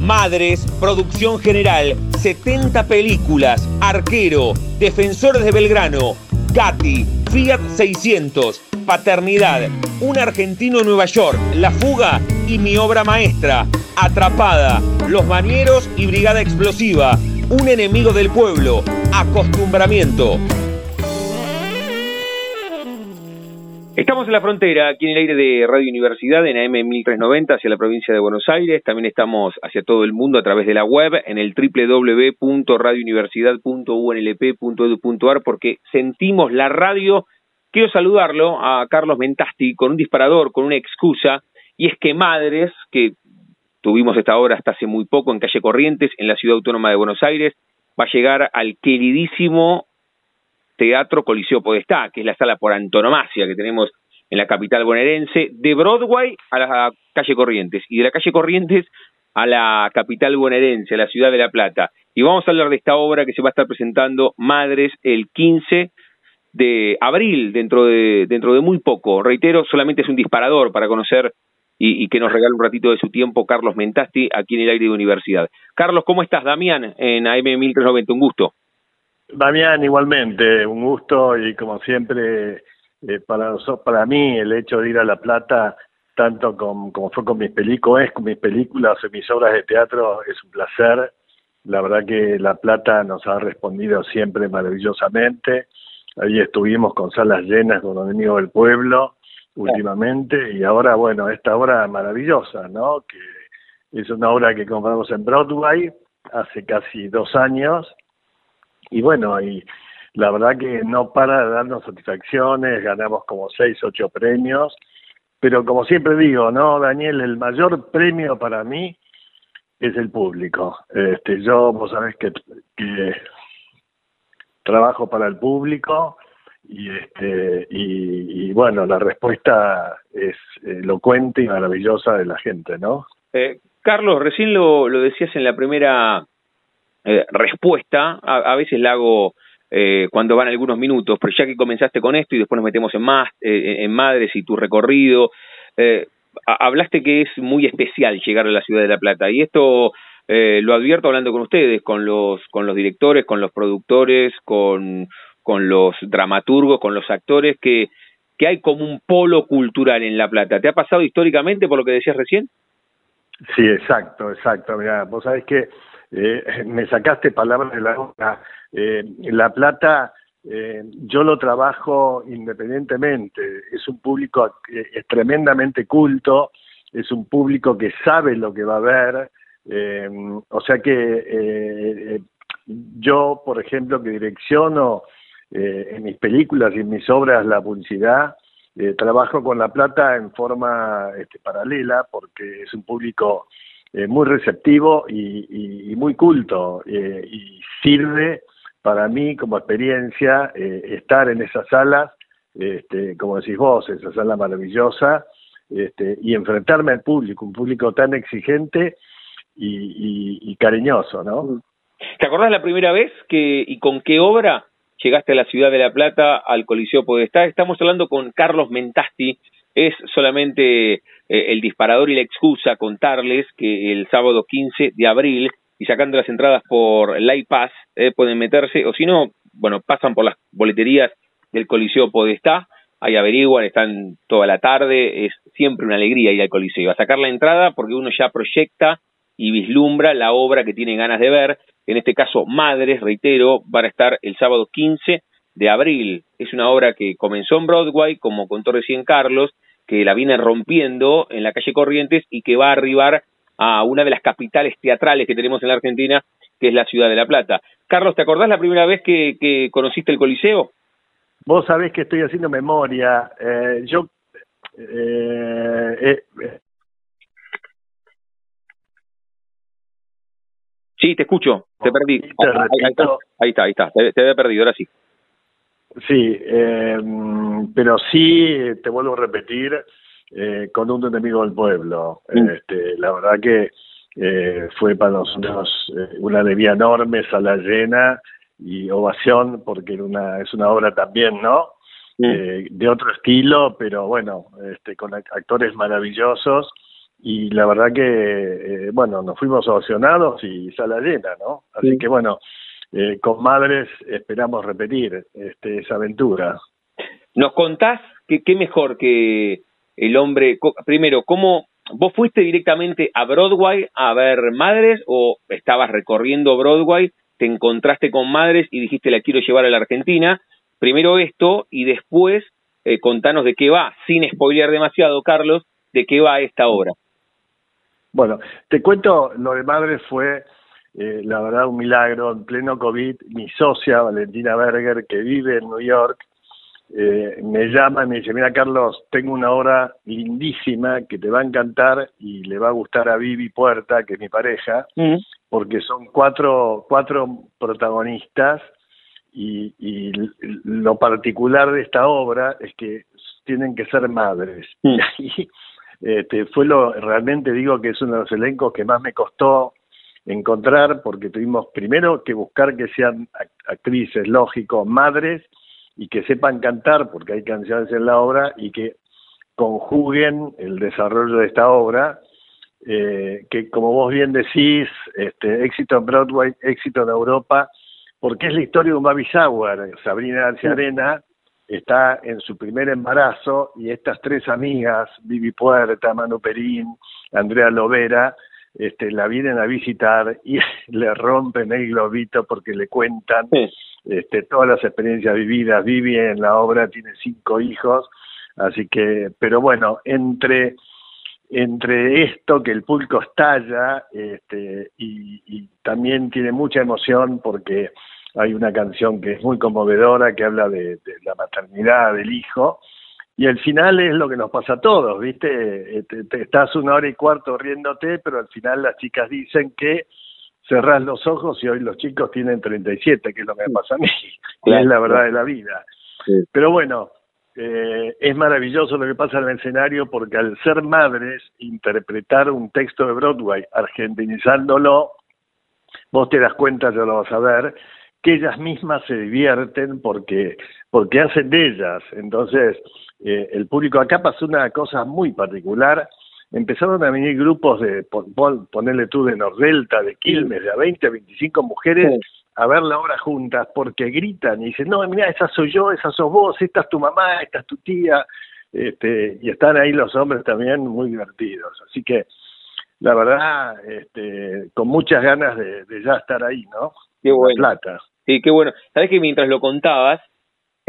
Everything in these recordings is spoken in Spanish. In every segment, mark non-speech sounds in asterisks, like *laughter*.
Madres, Producción General, 70 películas, Arquero, Defensores de Belgrano, Gatti, Fiat 600, Paternidad, Un argentino en Nueva York, La Fuga y mi obra maestra, Atrapada, Los Bañeros y Brigada Explosiva, Un enemigo del pueblo, Acostumbramiento. Estamos en la frontera, aquí en el aire de Radio Universidad, en AM 1390, hacia la provincia de Buenos Aires. También estamos hacia todo el mundo a través de la web, en el www.radiouniversidad.unlp.edu.ar, porque sentimos la radio. Quiero saludarlo a Carlos Mentasti con un disparador, con una excusa, y es que Madres, que tuvimos esta hora hasta hace muy poco en calle Corrientes, en la ciudad autónoma de Buenos Aires, va a llegar al queridísimo Teatro Coliseo Podestá, que es la sala por antonomasia que tenemos en la capital bonaerense, de Broadway a la calle Corrientes y de la calle Corrientes a la capital bonaerense, a la ciudad de La Plata. Y vamos a hablar de esta obra que se va a estar presentando Madres el 15 de abril, dentro de, dentro de muy poco. Reitero, solamente es un disparador para conocer y, y, que nos regale un ratito de su tiempo Carlos Mentasti aquí en el aire de universidad. Carlos, ¿cómo estás? Damián, en AM 1390, un gusto. Damián, igualmente, un gusto y como siempre, eh, para para mí el hecho de ir a La Plata, tanto como fue con mis películas, con mis películas mis obras de teatro, es un placer. La verdad que La Plata nos ha respondido siempre maravillosamente. Ahí estuvimos con salas llenas con los enemigos del pueblo últimamente y ahora, bueno, esta obra maravillosa, ¿no? Que es una obra que compramos en Broadway hace casi dos años y bueno, y la verdad que no para de darnos satisfacciones, ganamos como seis, ocho premios, pero como siempre digo, ¿no, Daniel? El mayor premio para mí es el público. Este, yo, vos sabés que, que trabajo para el público y este y, bueno la respuesta es elocuente y maravillosa de la gente no eh, Carlos recién lo, lo decías en la primera eh, respuesta, a, a, veces la hago eh, cuando van algunos minutos, pero ya que comenzaste con esto y después nos metemos en más, eh, en Madres y tu recorrido, eh, hablaste que es muy especial llegar a la ciudad de La Plata y esto lo advierto hablando con ustedes, con los, con los directores, con los productores, con, con los dramaturgos, con los actores, que, que hay como un polo cultural en La Plata. ¿Te ha pasado históricamente por lo que decías recién? Sí, exacto, exacto. Mira, vos sabés que eh, *laughs* me sacaste palabras de la boca. Eh, la Plata, eh, yo lo trabajo independientemente, es un público eh, es tremendamente culto, es un público que sabe lo que va a ver, o sea que yo, por ejemplo, que direcciono en mis películas y en mis obras la publicidad, trabajo con La Plata en forma este, paralela porque es un público eh, muy receptivo y, muy culto eh, y sirve para mí como experiencia eh, estar en esas salas, este, como decís vos, esa sala maravillosa, este, y enfrentarme al público, un público tan exigente y, y, cariñoso, ¿no? ¿Te acordás la primera vez que y con qué obra llegaste a la ciudad de La Plata al Coliseo Podestá? Estamos hablando con Carlos Mentasti, es solamente eh, el disparador y la excusa contarles que el sábado 15 de abril y sacando las entradas por Light Pass eh, pueden meterse o si no, bueno, pasan por las boleterías del Coliseo Podestá, ahí averiguan, están toda la tarde, es siempre una alegría ir al Coliseo, a sacar la entrada porque uno ya proyecta y vislumbra la obra que tiene ganas de ver, en este caso Madres, reitero, van a estar el sábado 15 de abril. Es una obra que comenzó en Broadway, como contó recién Carlos, que la viene rompiendo en la calle Corrientes y que va a arribar a una de las capitales teatrales que tenemos en la Argentina, que es la ciudad de La Plata. Carlos, ¿te acordás la primera vez que, que conociste el Coliseo? Vos sabés que estoy haciendo memoria. Eh, yo eh, eh, Sí, te escucho, te perdí. ahí, está, ahí está, te, te había perdido, ahora sí. Sí, eh, pero sí, te vuelvo a repetir, eh, con un enemigo del pueblo. Mm. Este, la verdad que eh, fue para nosotros eh, una alegría enorme, sala llena y ovación, porque era una, es una obra también, ¿no? Mm. Eh, de otro estilo, pero bueno, este, con actores maravillosos y la verdad que, eh, bueno, nos fuimos ovacionados y sala llena, ¿no? Así que bueno, eh, con Madres esperamos repetir este, esa aventura. ¿Nos contás que qué mejor que el hombre, primero, cómo vos fuiste directamente a Broadway a ver Madres o estabas recorriendo Broadway, te encontraste con Madres y dijiste la quiero llevar a la Argentina? Primero esto y después eh, contanos de qué va, sin spoilear demasiado, Carlos, de qué va esta obra. Bueno, te cuento, lo de Madres fue eh, la verdad un milagro, en pleno COVID, mi socia Valentina Berger, que vive en New York, eh, me llama y me dice, mira Carlos, tengo una obra lindísima que te va a encantar y le va a gustar a Vivi Puerta, que es mi pareja, mm. porque son cuatro, cuatro protagonistas y, y, lo particular de esta obra es que tienen que ser madres. Mm. *laughs* Y este, fue lo, realmente digo que es uno de los elencos que más me costó encontrar porque tuvimos primero que buscar que sean actrices, lógico, madres y que sepan cantar porque hay canciones en la obra y que conjuguen el desarrollo de esta obra eh, que como vos bien decís, este, éxito en Broadway, éxito en Europa, porque es la historia de un baby shower. Sabrina García Arena está en su primer embarazo y estas tres amigas, Vivi Puerta, Manu Perín, Andrea Lovera, este, la vienen a visitar y *laughs* le rompen el globito porque le cuentan este, todas las experiencias vividas. Vivi en la obra tiene cinco hijos, así que, pero bueno, entre entre esto que el público estalla este, y, y, también tiene mucha emoción porque hay una canción que es muy conmovedora que habla de la maternidad del hijo y al final es lo que nos pasa a todos, ¿viste? Eh, te, estás una hora y cuarto riéndote, pero al final las chicas dicen que cerrás los ojos y hoy los chicos tienen 37, que es lo que me pasa a mí, *laughs* es la verdad de la vida. Pero bueno, eh, es maravilloso lo que pasa en el escenario porque al ser madres, interpretar un texto de Broadway argentinizándolo, vos te das cuenta, ya lo vas a ver, que ellas mismas se divierten porque, porque hacen de ellas. Entonces, eh, el público acá pasó una cosa muy particular. Empezaron a venir grupos de, ponerle tú, de Nordelta, de Quilmes, de a 20, 25 mujeres a ver la obra juntas porque gritan y dicen, no, mira, esa soy yo, esa sos vos, esta es tu mamá, esta es tu tía. Este, y están ahí los hombres también muy divertidos. Así que, la verdad, este, con muchas ganas de, ya estar ahí, ¿no? Qué bueno. Plata. Sí, qué bueno. Sabes que mientras lo contabas,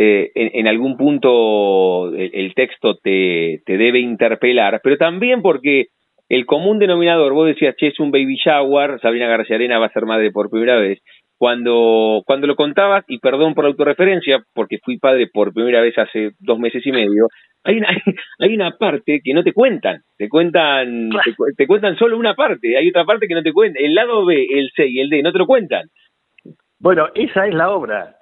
eh, en, algún punto el, texto te, te, debe interpelar, pero también porque el común denominador, vos decías, che, es un baby shower, Sabrina García Arena va a ser madre por primera vez. Cuando, cuando lo contabas, y perdón por la autorreferencia, porque fui padre por primera vez hace dos meses y medio, hay una, *laughs* hay una parte que no te cuentan, te cuentan, te, te, cuentan solo una parte, hay otra parte que no te cuentan, el lado B, el C y el D no te lo cuentan. Bueno, esa es la obra.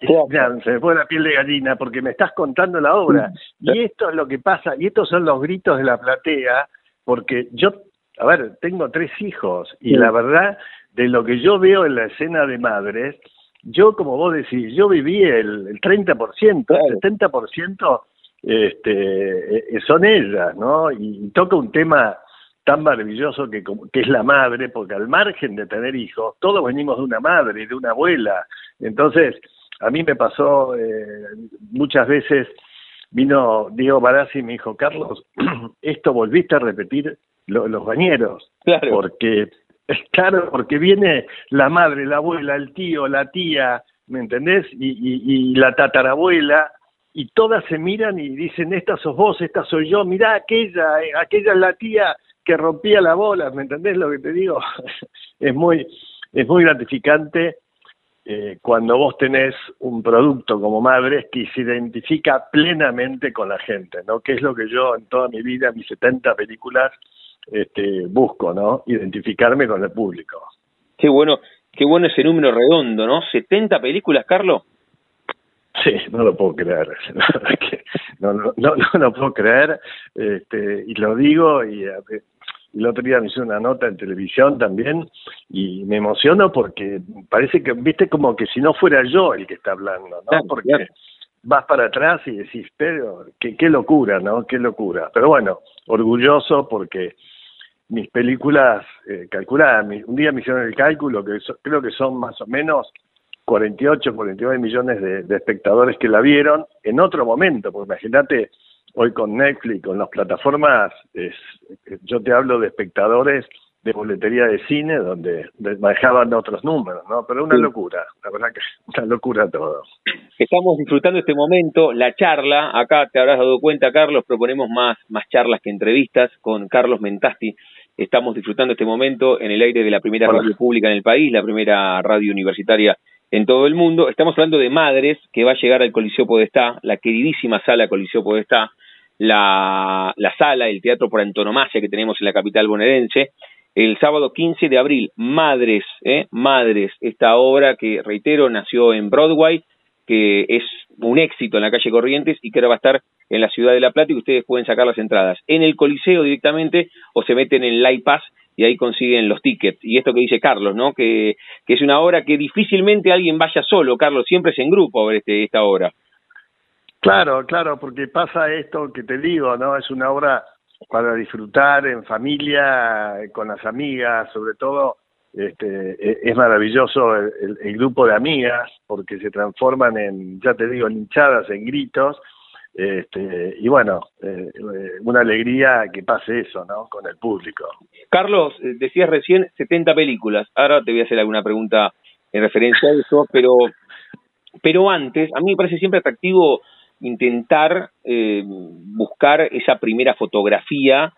se me pone la piel de gallina porque me estás contando la obra. Y esto es lo que pasa, y estos son los gritos de la platea, porque yo, a ver, tengo tres hijos, y la verdad, de lo que yo veo en la escena de madres, yo, como vos decís, yo viví el, el 30%, el 70% este, eh, son ellas, ¿no? y toca un tema tan maravilloso que, que es la madre, porque al margen de tener hijos, todos venimos de una madre, de una abuela. Entonces, a mí me pasó eh, muchas veces, vino Diego Barassi y me dijo, Carlos, *clears throat* esto volviste a repetir los bañeros, claro. porque *laughs* claro, porque viene la madre, la abuela, el tío, la tía, ¿me entendés? Y, y, y la tatarabuela, y todas se miran y dicen, esta sos vos, esta soy yo, mirá aquella, eh, aquella es la tía que rompía la bola, ¿me entendés lo que te digo? *laughs* es muy, es muy gratificante eh, cuando vos tenés un producto como Madres que se identifica plenamente con la gente, ¿no? Que es lo que yo en toda mi vida, mis 70 películas, este, busco, ¿no? Identificarme con el público. Qué bueno. Qué bueno ese número redondo, ¿no? ¿70 películas, Carlos? Sí, no lo puedo creer. *laughs* no, no, no, no, lo puedo creer. Este, y lo digo, y el otro día me hice una nota en televisión también, y me emociono porque parece que, viste, como que si no fuera yo el que está hablando, ¿no? Porque vas para atrás y decís, pero qué, qué locura, ¿no? Qué locura. Pero bueno, orgulloso porque mis películas eh, calculadas, un día me hicieron el cálculo, que creo que son más o menos 48, 49 millones de, espectadores que la vieron en otro momento, porque imagínate, hoy con Netflix, con las plataformas, es, yo te hablo de espectadores de boletería de cine donde manejaban otros números, ¿no? Pero una locura, la verdad que *laughs* una locura todo. Estamos disfrutando este momento, la charla, acá te habrás dado cuenta, Carlos, proponemos más, más charlas que entrevistas con Carlos Mentasti. Estamos disfrutando este momento en el aire de la primera radio pública en el país, la primera radio universitaria en todo el mundo. Estamos hablando de Madres, que va a llegar al Coliseo Podestá, la queridísima sala Coliseo Podestá, la, la sala, el teatro por antonomasia que tenemos en la capital bonaerense, el sábado 15 de abril, Madres, ¿eh? Madres, esta obra que, reitero, nació en Broadway, que es un éxito en la calle Corrientes y que ahora va a estar en la ciudad de La Plata y ustedes pueden sacar las entradas en el Coliseo directamente o se meten en el Pass y ahí consiguen los tickets. Y esto que dice Carlos, ¿no? Que, que es una obra que difícilmente alguien vaya solo, Carlos, siempre es en grupo a ver este, esta obra. Claro, claro, porque pasa esto que te digo, ¿no? Es una obra para disfrutar en familia, con las amigas, sobre todo este, e, es maravilloso el, el, grupo de amigas porque se transforman en, ya te digo, en hinchadas, en gritos. Este, y bueno, eh, una alegría que pase eso, ¿no? Con el público. Carlos, eh, decías recién 70 películas. Ahora te voy a hacer alguna pregunta en referencia a eso, pero, pero antes, a mí me parece siempre atractivo intentar eh, buscar esa primera fotografía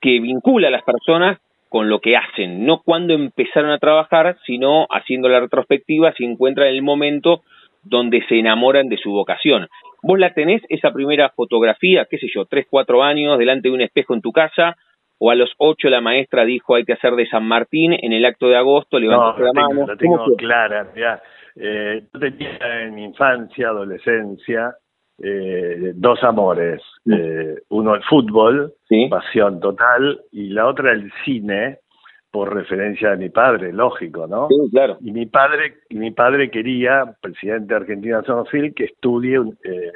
que vincula a las personas con lo que hacen, no cuando empezaron a trabajar, sino haciendo la retrospectiva si encuentran el momento donde se enamoran de su vocación. ¿Vos la tenés, esa primera fotografía, qué sé yo, tres, cuatro años, delante de un espejo en tu casa? ¿O a los ocho la maestra dijo hay que hacer de San Martín en el acto de agosto, levantaste no, la mano? La tengo clara, ya. Eh, yo tenía en mi infancia, adolescencia, eh, dos amores. Mm. Eh, uno el fútbol, pasión total, y la otra el cine, por referencia a mi padre, lógico, ¿no? Sí, claro. Y mi padre, y mi padre quería, presidente de Argentina Sonofil, que estudie eh,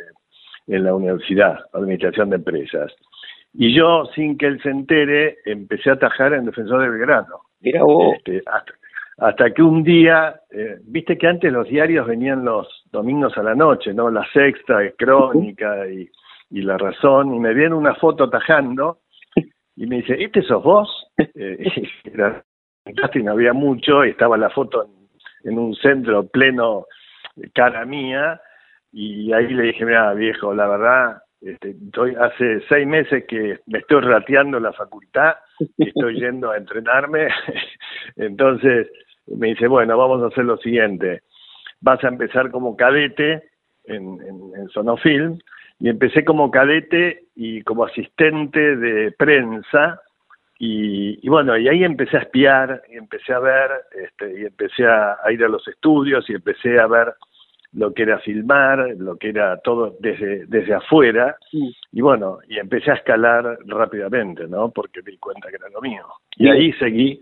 en la universidad, Administración de Empresas. Y yo, sin que él se entere, empecé a atajar en Defensor de Belgrano. Mira vos. Este, hasta, hasta que un día, eh, viste que antes los diarios venían los domingos a la noche, ¿no? La Sexta, Crónica y, y La Razón, y me viene una foto tajando y me dice, ¿este sos vos? Eh, *laughs* era, no había mucho, y estaba la foto en, un centro pleno cara mía, y ahí le dije, mira viejo, la verdad, este, estoy, hace seis meses que me estoy rateando la facultad, estoy *laughs* yendo a entrenarme, *laughs* entonces me dice, bueno, vamos a hacer lo siguiente, vas a empezar como cadete en, en, en Sonofilm, y empecé como cadete y como asistente de prensa y, bueno, y ahí empecé a espiar y empecé a ver este, y empecé a, ir a los estudios y empecé a ver lo que era filmar, lo que era todo desde, desde afuera y bueno, y empecé a escalar rápidamente, ¿no? Porque me di cuenta que era lo mío. Y ahí seguí,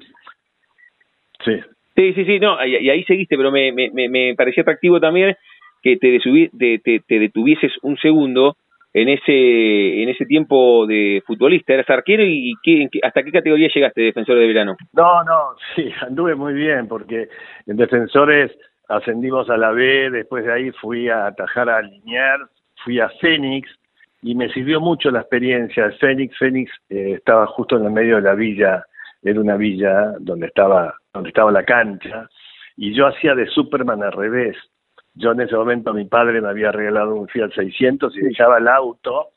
sí. Sí, sí, sí, no, y, ahí seguiste, pero me, me, me parecía atractivo también que te, te, te, detuvieses un segundo en ese en ese tiempo de futbolista, eras arquero y qué, hasta qué categoría llegaste defensor de verano? No, no, *laughs* sí, anduve muy bien porque en defensores ascendimos a la B, después de ahí fui a atajar a Liniers, fui a Fénix y me sirvió mucho la experiencia Fénix. Fénix eh, estaba justo en el medio de la villa, era una villa donde estaba donde estaba la cancha y yo hacía de Superman al revés. Yo en ese momento mi padre me había regalado un Fiat 600 y dejaba el auto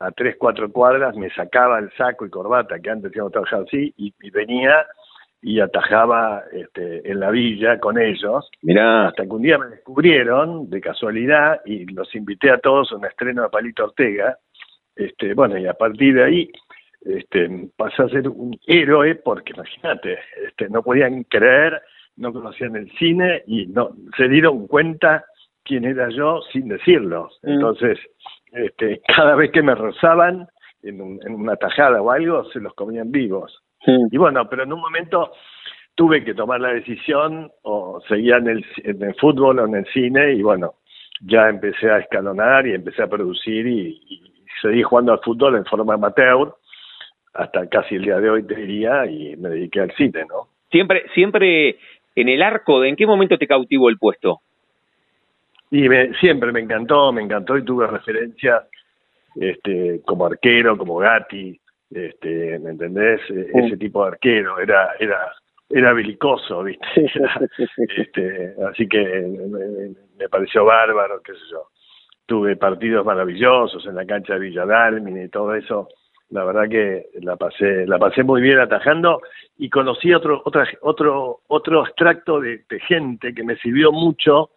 a tres, cuatro cuadras, me sacaba el saco y corbata, que antes íbamos trabajado así, y, venía y atajaba este, en la villa con ellos. Mirá. Hasta que un día me descubrieron, de casualidad, y los invité a todos a un estreno de Palito Ortega. Este, bueno, y a partir de ahí este, pasé a ser un héroe, porque imagínate, este, no podían creer no conocían el cine y no se dieron cuenta quién era yo sin decirlo. Mm. Entonces, este, *laughs* cada vez que me rozaban en, una tajada o algo, se los comían vivos. Y bueno, pero en un momento tuve que tomar la decisión o seguía en el, en el fútbol o en el cine y bueno, ya empecé a escalonar y empecé a producir y, y seguí jugando al fútbol en forma amateur hasta casi el día de hoy te diría y me dediqué al cine, ¿no? Siempre, siempre en el arco, ¿en qué momento te cautivó el puesto? Y me, siempre me encantó, me encantó y tuve referencias este, como arquero, como Gatti, este, ¿me entendés? E, ese tipo de arquero, era, era, era belicoso, ¿viste? este, así que me, me, pareció bárbaro, qué sé yo. Tuve partidos maravillosos en la cancha de Villadalmin y todo eso la verdad que la pasé la pasé muy bien atajando y conocí otro otra, otro otro extracto de, gente que me sirvió mucho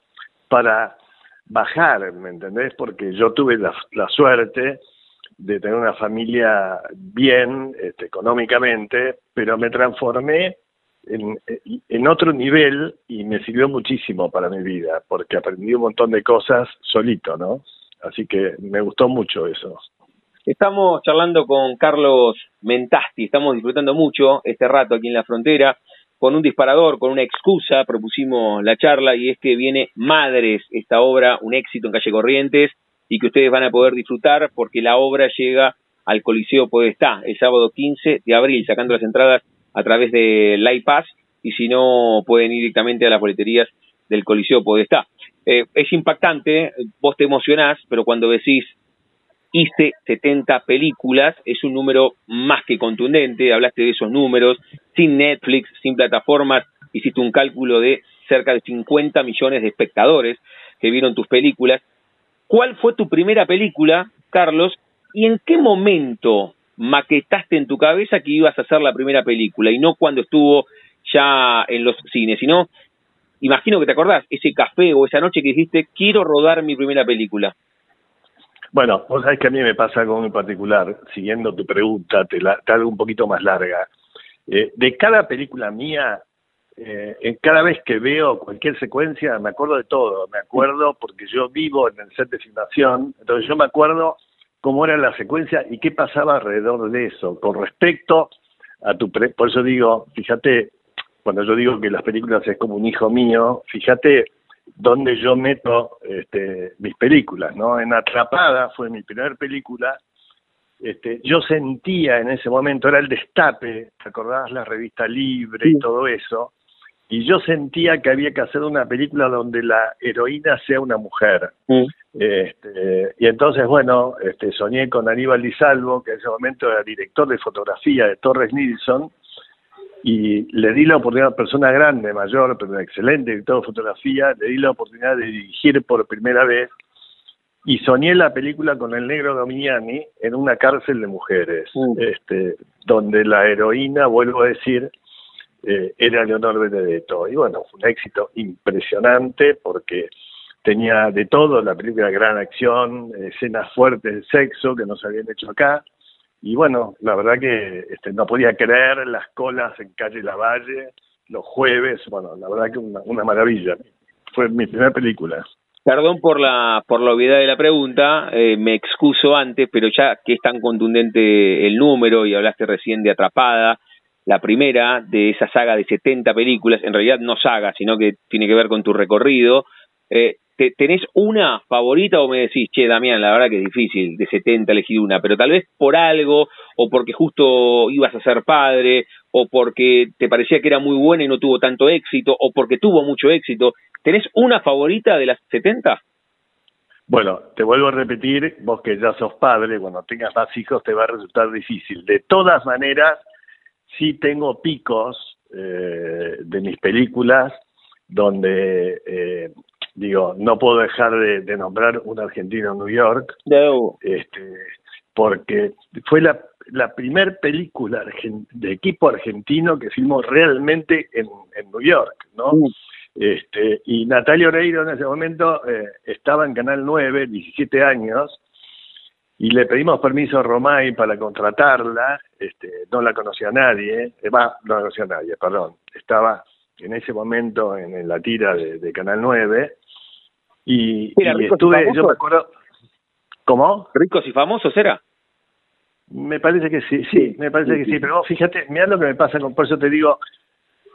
para bajar me entendés porque yo tuve la, suerte de tener una familia bien este, económicamente pero me transformé en, en otro nivel y me sirvió muchísimo para mi vida porque aprendí un montón de cosas solito no así que me gustó mucho eso Estamos charlando con Carlos Mentasti, estamos disfrutando mucho este rato aquí en la frontera, con un disparador, con una excusa, propusimos la charla y es que viene Madres, esta obra, un éxito en calle Corrientes y que ustedes van a poder disfrutar porque la obra llega al Coliseo Podestá el sábado 15 de abril, sacando las entradas a través de iPass y si no pueden ir directamente a las boleterías del Coliseo Podestá. Eh, es impactante, vos te emocionás, pero cuando decís hice 70 películas, es un número más que contundente, hablaste de esos números, sin Netflix, sin plataformas, hiciste un cálculo de cerca de 50 millones de espectadores que vieron tus películas. ¿Cuál fue tu primera película, Carlos, y en qué momento maquetaste en tu cabeza que ibas a hacer la primera película y no cuando estuvo ya en los cines, sino, imagino que te acordás, ese café o esa noche que dijiste, quiero rodar mi primera película? Bueno, vos sabés que a mí me pasa algo muy particular, siguiendo tu pregunta, te, la, te hago un poquito más larga. Eh, de cada película mía, eh, en cada vez que veo cualquier secuencia, me acuerdo de todo. Me acuerdo porque yo vivo en el set de filmación, entonces yo me acuerdo cómo era la secuencia y qué pasaba alrededor de eso. Con respecto a tu... por eso digo, fíjate, cuando yo digo que las películas es como un hijo mío, fíjate donde yo meto este, mis películas, ¿no? En Atrapada fue mi primera película. Este, yo sentía en ese momento, era el destape, ¿te acordabas la revista Libre y todo eso? Y yo sentía que había que hacer una película donde la heroína sea una mujer. Este, y entonces, bueno, este, soñé con Aníbal Di Salvo, que en ese momento era director de fotografía de Torres Nilsson, y le di la oportunidad a una persona grande, mayor, pero excelente director de fotografía, le di la oportunidad de dirigir por primera vez y soñé la película con el negro Dominiani en una cárcel de mujeres, este, donde la heroína, vuelvo a decir, eh, era Leonor Benedetto. Y bueno, fue un éxito impresionante porque tenía de todo, la película gran acción, escenas fuertes de sexo que no se habían hecho acá, y bueno, la verdad que este, no podía creer las colas en calle Lavalle, los jueves, bueno, la verdad que una, una maravilla. Fue mi primera película. Perdón por la por la obviedad de la pregunta, eh, me excuso antes, pero ya que es tan contundente el número y hablaste recién de Atrapada, la primera de esa saga de 70 películas, en realidad no saga, sino que tiene que ver con tu recorrido, eh, ¿tenés una favorita o me decís, che, Damián, la verdad que es difícil de 70 elegir una, pero tal vez por algo, o porque justo ibas a ser padre, o porque te parecía que era muy buena y no tuvo tanto éxito, o porque tuvo mucho éxito, ¿tenés una favorita de las 70? Bueno, te vuelvo a repetir, vos que ya sos padre, cuando tengas más hijos te va a resultar difícil. De todas maneras, sí tengo picos eh, de mis películas donde eh, digo, no puedo dejar de, nombrar un argentino en New York, este, porque fue la, la primer película de equipo argentino que filmó realmente en, en New York, ¿no? Mm. Este, y Natalia Oreiro en ese momento eh, estaba en Canal 9, 17 años, y le pedimos permiso a Romay para contratarla, este, no la conocía nadie, eh, no la conocía nadie, perdón, estaba en ese momento en, la tira de, Canal 9 y, estuve, yo me acuerdo, ¿cómo? Ricos y famosos era. Me parece que sí, sí, me parece que sí, pero fíjate, mira lo que me pasa, con, por eso te digo,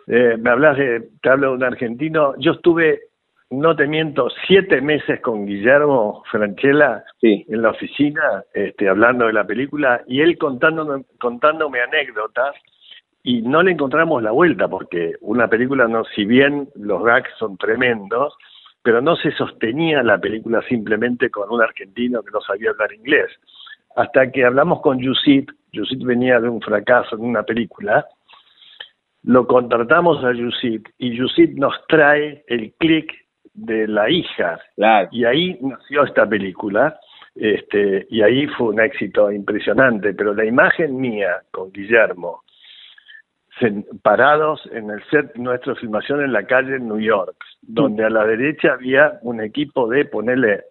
eh, me hablas de, te hablo de un argentino, yo estuve, no te miento, siete meses con Guillermo Franchella en la oficina, este, hablando de la película, y él contándome, contándome anécdotas, y no le encontramos la vuelta, porque una película, no, si bien los gags son tremendos, pero no se sostenía la película simplemente con un argentino que no sabía hablar inglés. Hasta que hablamos con Yusit, Yusit venía de un fracaso en una película, lo contratamos a Yusit y Yusit nos trae el click de la hija. Y ahí nació esta película. Este, y ahí fue un éxito impresionante, pero la imagen mía con Guillermo, parados en el set nuestra filmación en la calle en New York, donde a la derecha había un equipo de ponerle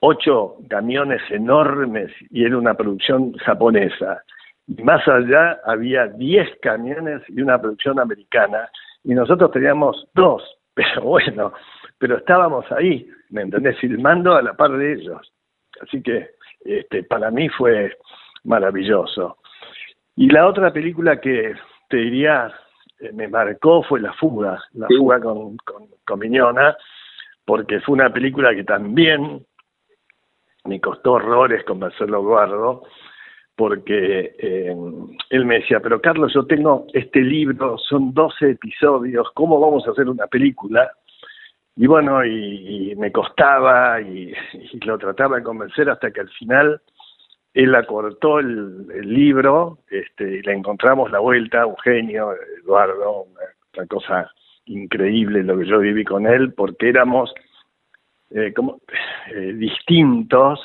ocho camiones enormes y era una producción japonesa. Y más allá había diez camiones y una producción americana y nosotros teníamos dos, *laughs* pero bueno, pero estábamos ahí, ¿me entendés? Filmando a la par de ellos. Así que este, para mí fue maravilloso. Y la otra película que te diría eh, me marcó fue La Fuga, La Fuga con, con, Miñona, porque fue una película que también me costó horrores convencerlo Guardo, porque eh, él me decía, pero Carlos, yo tengo este libro, son 12 episodios, ¿cómo vamos a hacer una película? Y bueno, y, me costaba *laughs* y, lo trataba de convencer hasta que al final él acortó el, el libro este, y le encontramos la vuelta, un genio, Eduardo, una, cosa increíble lo que yo viví con él, porque éramos eh, como eh, distintos.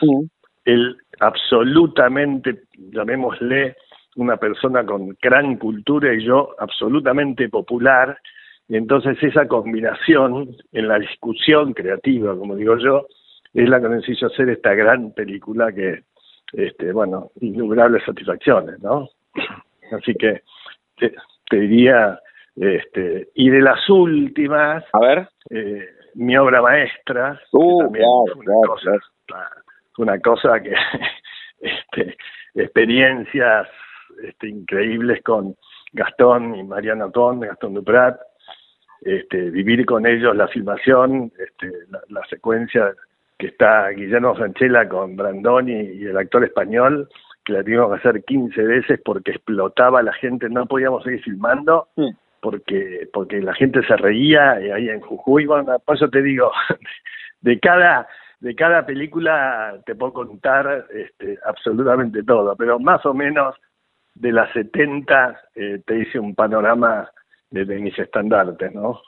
Él absolutamente, llamémosle, una persona con gran cultura y yo absolutamente popular. Y entonces esa combinación en la discusión creativa, como digo yo, es la que nos hizo hacer esta gran película que este, bueno, innumerables satisfacciones, ¿no? Así que te, diría, este, y de las últimas, a ver, eh, mi obra maestra, uh, también una, cosa, una cosa que, *laughs* este, experiencias este, increíbles con Gastón y Mariana Con, Gastón Duprat, este, vivir con ellos la filmación, este, la, la secuencia que está Guillermo Sanchela con Brandoni y el actor español, que la tuvimos que hacer 15 veces porque explotaba la gente, no podíamos seguir filmando porque porque la gente se reía y ahí en Jujuy, bueno, por eso te digo, *laughs* de cada de cada película te puedo contar este, absolutamente todo, pero más o menos de las 70 eh, te hice un panorama de mis estandartes, ¿no?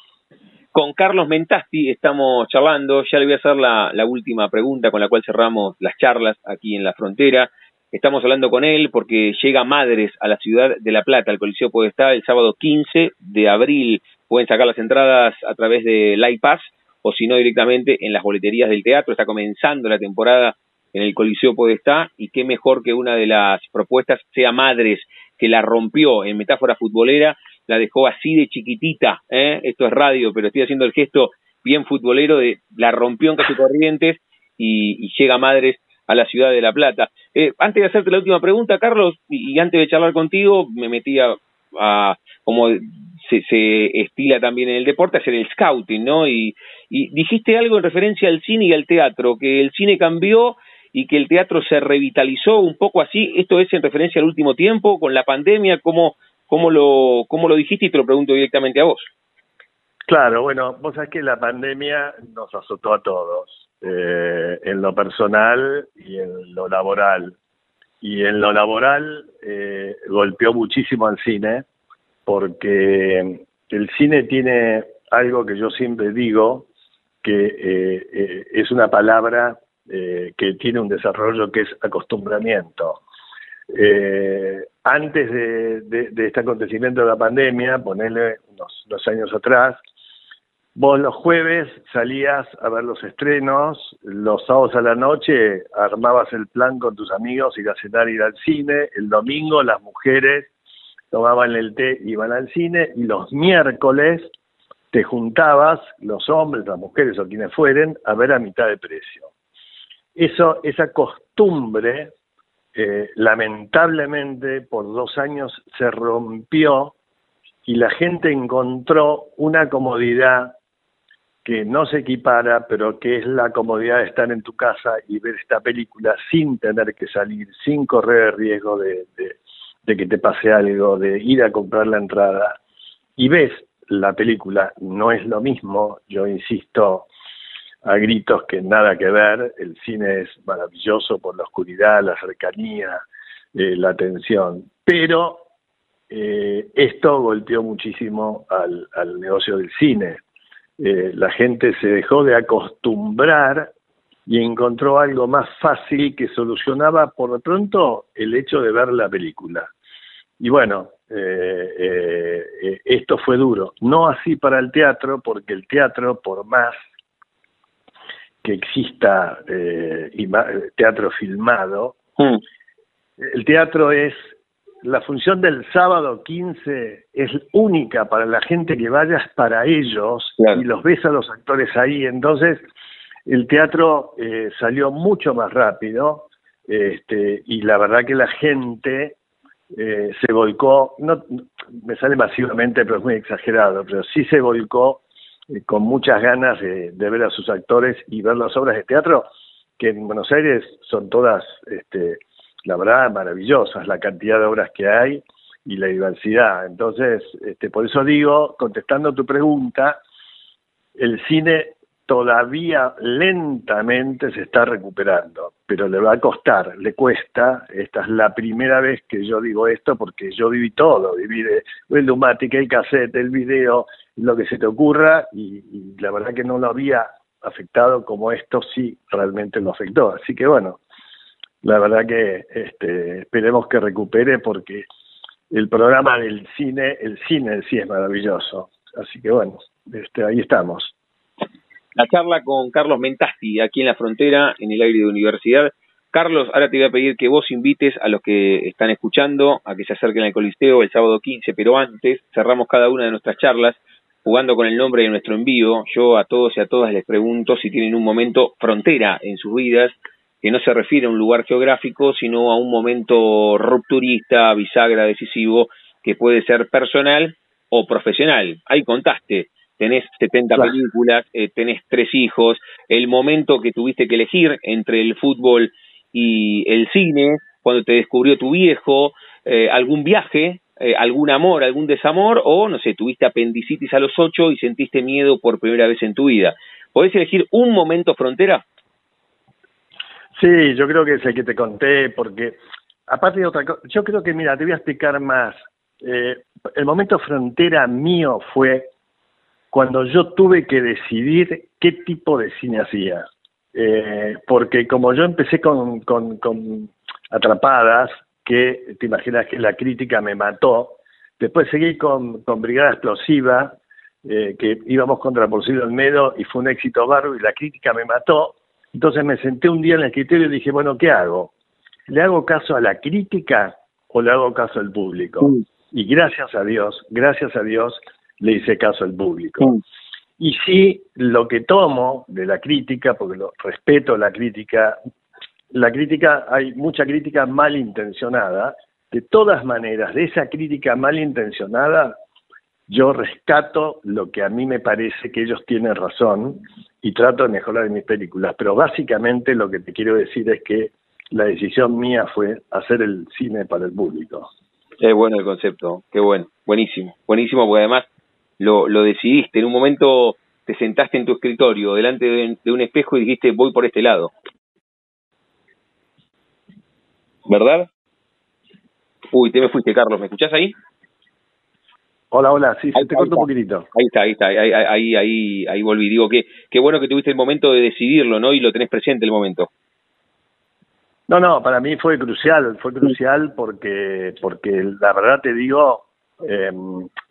Con Carlos Mentasti estamos charlando, ya le voy a hacer la, última pregunta con la cual cerramos las charlas aquí en la frontera. Estamos hablando con él porque llega Madres a la ciudad de La Plata, al Coliseo Podestá, el sábado 15 de abril. Pueden sacar las entradas a través de Pass o si no directamente en las boleterías del teatro. Está comenzando la temporada en el Coliseo Podestá y qué mejor que una de las propuestas sea Madres, que la rompió en metáfora futbolera la dejó así de chiquitita, ¿eh? esto es radio, pero estoy haciendo el gesto bien futbolero de la rompió en casi corrientes y, llega Madres a la ciudad de La Plata. Eh, antes de hacerte la última pregunta, Carlos, y, antes de charlar contigo, me metí a, como se, se, estila también en el deporte, hacer el scouting, ¿no? Y, y dijiste algo en referencia al cine y al teatro, que el cine cambió y que el teatro se revitalizó un poco así. ¿Esto es en referencia al último tiempo, con la pandemia? ¿Cómo, ¿Cómo lo, cómo lo dijiste? Y te lo pregunto directamente a vos. Claro, bueno, vos sabés que la pandemia nos azotó a todos, eh, en lo personal y en lo laboral. Y en lo laboral eh, golpeó muchísimo al cine, porque el cine tiene algo que yo siempre digo, que eh, es una palabra que tiene un desarrollo que es acostumbramiento. Eh, antes de, este acontecimiento de la pandemia, ponerle unos dos años atrás, vos los jueves salías a ver los estrenos, los sábados a la noche armabas el plan con tus amigos, ir a cenar, ir al cine, el domingo las mujeres tomaban el té, iban al cine, y los miércoles te juntabas, los hombres, las mujeres o quienes fueren, a ver a mitad de precio. Eso, esa costumbre, lamentablemente, por dos años se rompió y la gente encontró una comodidad que no se equipara, pero que es la comodidad de estar en tu casa y ver esta película sin tener que salir, sin correr el riesgo de que te pase algo, de ir a comprar la entrada. Y ves la película, no es lo mismo, yo insisto a gritos que nada que ver, el cine es maravilloso por la oscuridad, la cercanía, eh, la tensión, pero eh, esto golpeó muchísimo al, al negocio del cine. Eh, la gente se dejó de acostumbrar y encontró algo más fácil que solucionaba por lo pronto el hecho de ver la película. Y bueno, esto fue duro. No así para el teatro, porque el teatro, por más que exista eh, teatro filmado, mm. el teatro es, la función del sábado 15 es única para la gente que vayas para ellos y los ves a los actores ahí. Entonces, el teatro eh, salió mucho más rápido este, y la verdad que la gente eh, se volcó, no me sale masivamente, pero es muy exagerado, pero sí se volcó con muchas ganas de, ver a sus actores y ver las obras de teatro, que en Buenos Aires son todas, este, la verdad, maravillosas, la cantidad de obras que hay y la diversidad. Entonces, este, por eso digo, contestando tu pregunta, el cine todavía lentamente se está recuperando, pero le va a costar, le cuesta. Esta es la primera vez que yo digo esto porque yo viví todo, viví de, el Dumatic, el cassette, el video, lo que se te ocurra y, la verdad que no lo había afectado como esto sí realmente lo afectó. Así que bueno, la verdad que este, esperemos que recupere porque el programa del cine, el cine sí es maravilloso. Así que bueno, este, ahí estamos la charla con Carlos Mentasti aquí en la frontera, en el aire de universidad. Carlos, ahora te voy a pedir que vos invites a los que están escuchando a que se acerquen al Coliseo el sábado 15, pero antes cerramos cada una de nuestras charlas jugando con el nombre de nuestro envío. Yo a todos y a todas les pregunto si tienen un momento frontera en sus vidas, que no se refiere a un lugar geográfico, sino a un momento rupturista, bisagra, decisivo, que puede ser personal o profesional. Ahí contaste tenés 70 películas, eh, tenés tres hijos, el momento que tuviste que elegir entre el fútbol y el cine, cuando te descubrió tu viejo, eh, algún viaje, eh, algún amor, algún desamor, o no sé, tuviste apendicitis a los ocho y sentiste miedo por primera vez en tu vida. ¿Podés elegir un momento frontera? Sí, yo creo que es el que te conté, porque aparte de otra cosa, yo creo que, mira, te voy a explicar más. el momento frontera mío fue cuando yo tuve que decidir qué tipo de cine hacía. Eh, porque como yo empecé con, con, Atrapadas, que te imaginas que la crítica me mató, después seguí con, con Brigada Explosiva, eh, que íbamos contra Porcino Almedo y fue un éxito barro y la crítica me mató. Entonces me senté un día en el escritorio y dije, bueno, ¿qué hago? ¿Le hago caso a la crítica o le hago caso al público? Y gracias a Dios, gracias a Dios, le hice caso al público. Mm. Y sí, lo que tomo de la crítica, porque lo respeto la crítica, la crítica, hay mucha crítica malintencionada, de todas maneras, de esa crítica malintencionada, yo rescato lo que a mí me parece que ellos tienen razón y trato de mejorar en mis películas. Pero básicamente lo que te quiero decir es que la decisión mía fue hacer el cine para el público. Es bueno el concepto, qué bueno, buenísimo, buenísimo porque además lo, lo decidiste, en un momento te sentaste en tu escritorio delante de, un espejo y dijiste voy por este lado. ¿Verdad? Uy, te me fuiste, Carlos, ¿me escuchás ahí? Hola, hola, sí, se te cortó un poquitito. Ahí está, ahí está, ahí, ahí, ahí, ahí volví. Digo que qué bueno que tuviste el momento de decidirlo, ¿no? Y lo tenés presente el momento. No, no, para mí fue crucial, fue crucial porque, porque la verdad te digo, eh,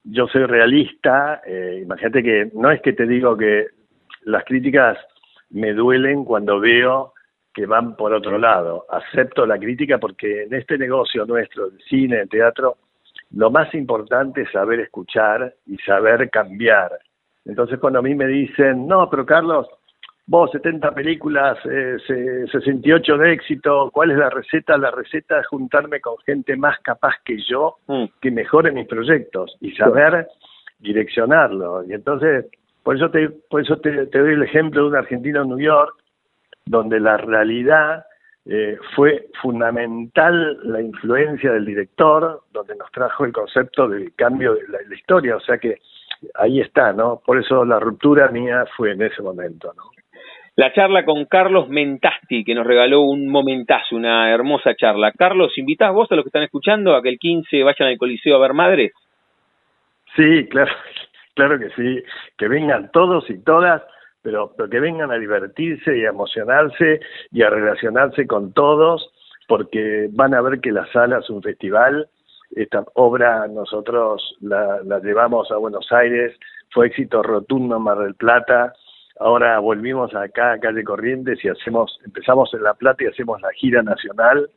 yo soy realista, eh, imagínate que no es que te digo que las críticas me duelen cuando veo que van por otro lado. Acepto la crítica porque en este negocio nuestro, el cine, el teatro, lo más importante es saber escuchar y saber cambiar. Entonces cuando a mí me dicen, no, pero Carlos, vos 70 películas, eh, 68 de éxito, ¿cuál es la receta? La receta es juntarme con gente más capaz que yo, mm. que mejore mis proyectos y saber direccionarlo. Y entonces, por eso te, por eso te, doy el ejemplo de un argentino en New York, donde la realidad eh, fue fundamental la influencia del director, donde nos trajo el concepto del cambio de la, historia, o sea que ahí está, ¿no? Por eso la ruptura mía fue en ese momento, ¿no? La charla con Carlos Mentasti, que nos regaló un momentazo, una hermosa charla. Carlos, ¿invitás vos a los que están escuchando a que el 15 vayan al Coliseo a ver madres? Sí, claro, *laughs* claro que sí, que vengan todos y todas, pero, que vengan a divertirse y a emocionarse y a relacionarse con todos, porque van a ver que la sala es un festival. Esta obra nosotros la llevamos a Buenos Aires, fue éxito rotundo en Mar del Plata, Ahora volvimos acá a Calle Corrientes y hacemos, empezamos en La Plata y hacemos la gira nacional,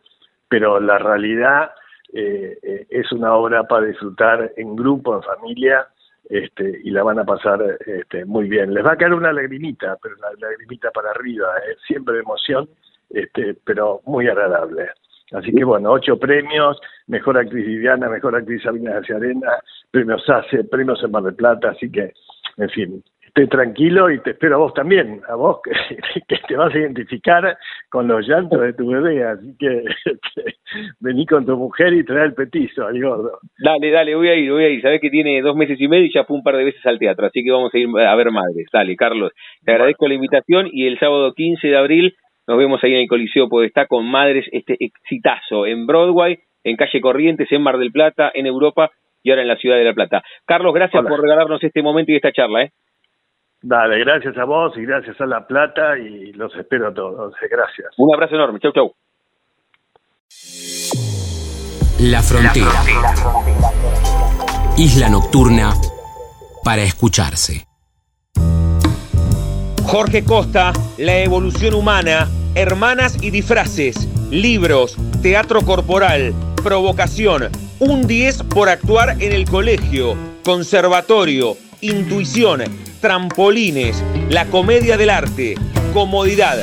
pero la realidad eh, eh, es una obra para disfrutar en grupo, en familia, este, y la van a pasar este, muy bien. Les va a caer una lagrimita, pero la lagrimita para arriba, eh, siempre de emoción, este, pero muy agradable. Así que bueno, ocho premios, mejor actriz Viviana, mejor actriz Sabina García Arena, premios ACE, premios en Mar del Plata, así que, en fin, esté tranquilo y te espero a vos también, a vos *laughs* que, te vas a identificar con los llantos de tu bebé, así que *laughs* vení con tu mujer y trae el petizo al gordo. Dale, dale, voy a ir, voy a ir. Sabés que tiene dos meses y medio y ya fue un par de veces al teatro, así que vamos a ir a ver madres. Dale, Carlos, te agradezco la invitación y el sábado 15 de abril nos vemos ahí en el Coliseo Podestá con Madres, este exitazo en Broadway, en Calle Corrientes, en Mar del Plata, en Europa y ahora en la Ciudad de La Plata. Carlos, gracias por regalarnos este momento y esta charla. ¿eh? Dale, gracias a vos y gracias a La Plata y los espero a todos. Gracias. Un abrazo enorme. Chau, chau. La frontera. Isla nocturna para escucharse. Jorge Costa, La evolución humana, Hermanas y disfraces, libros, teatro corporal, provocación, un 10 por actuar en el colegio, conservatorio, intuición, trampolines, la comedia del arte, comodidad.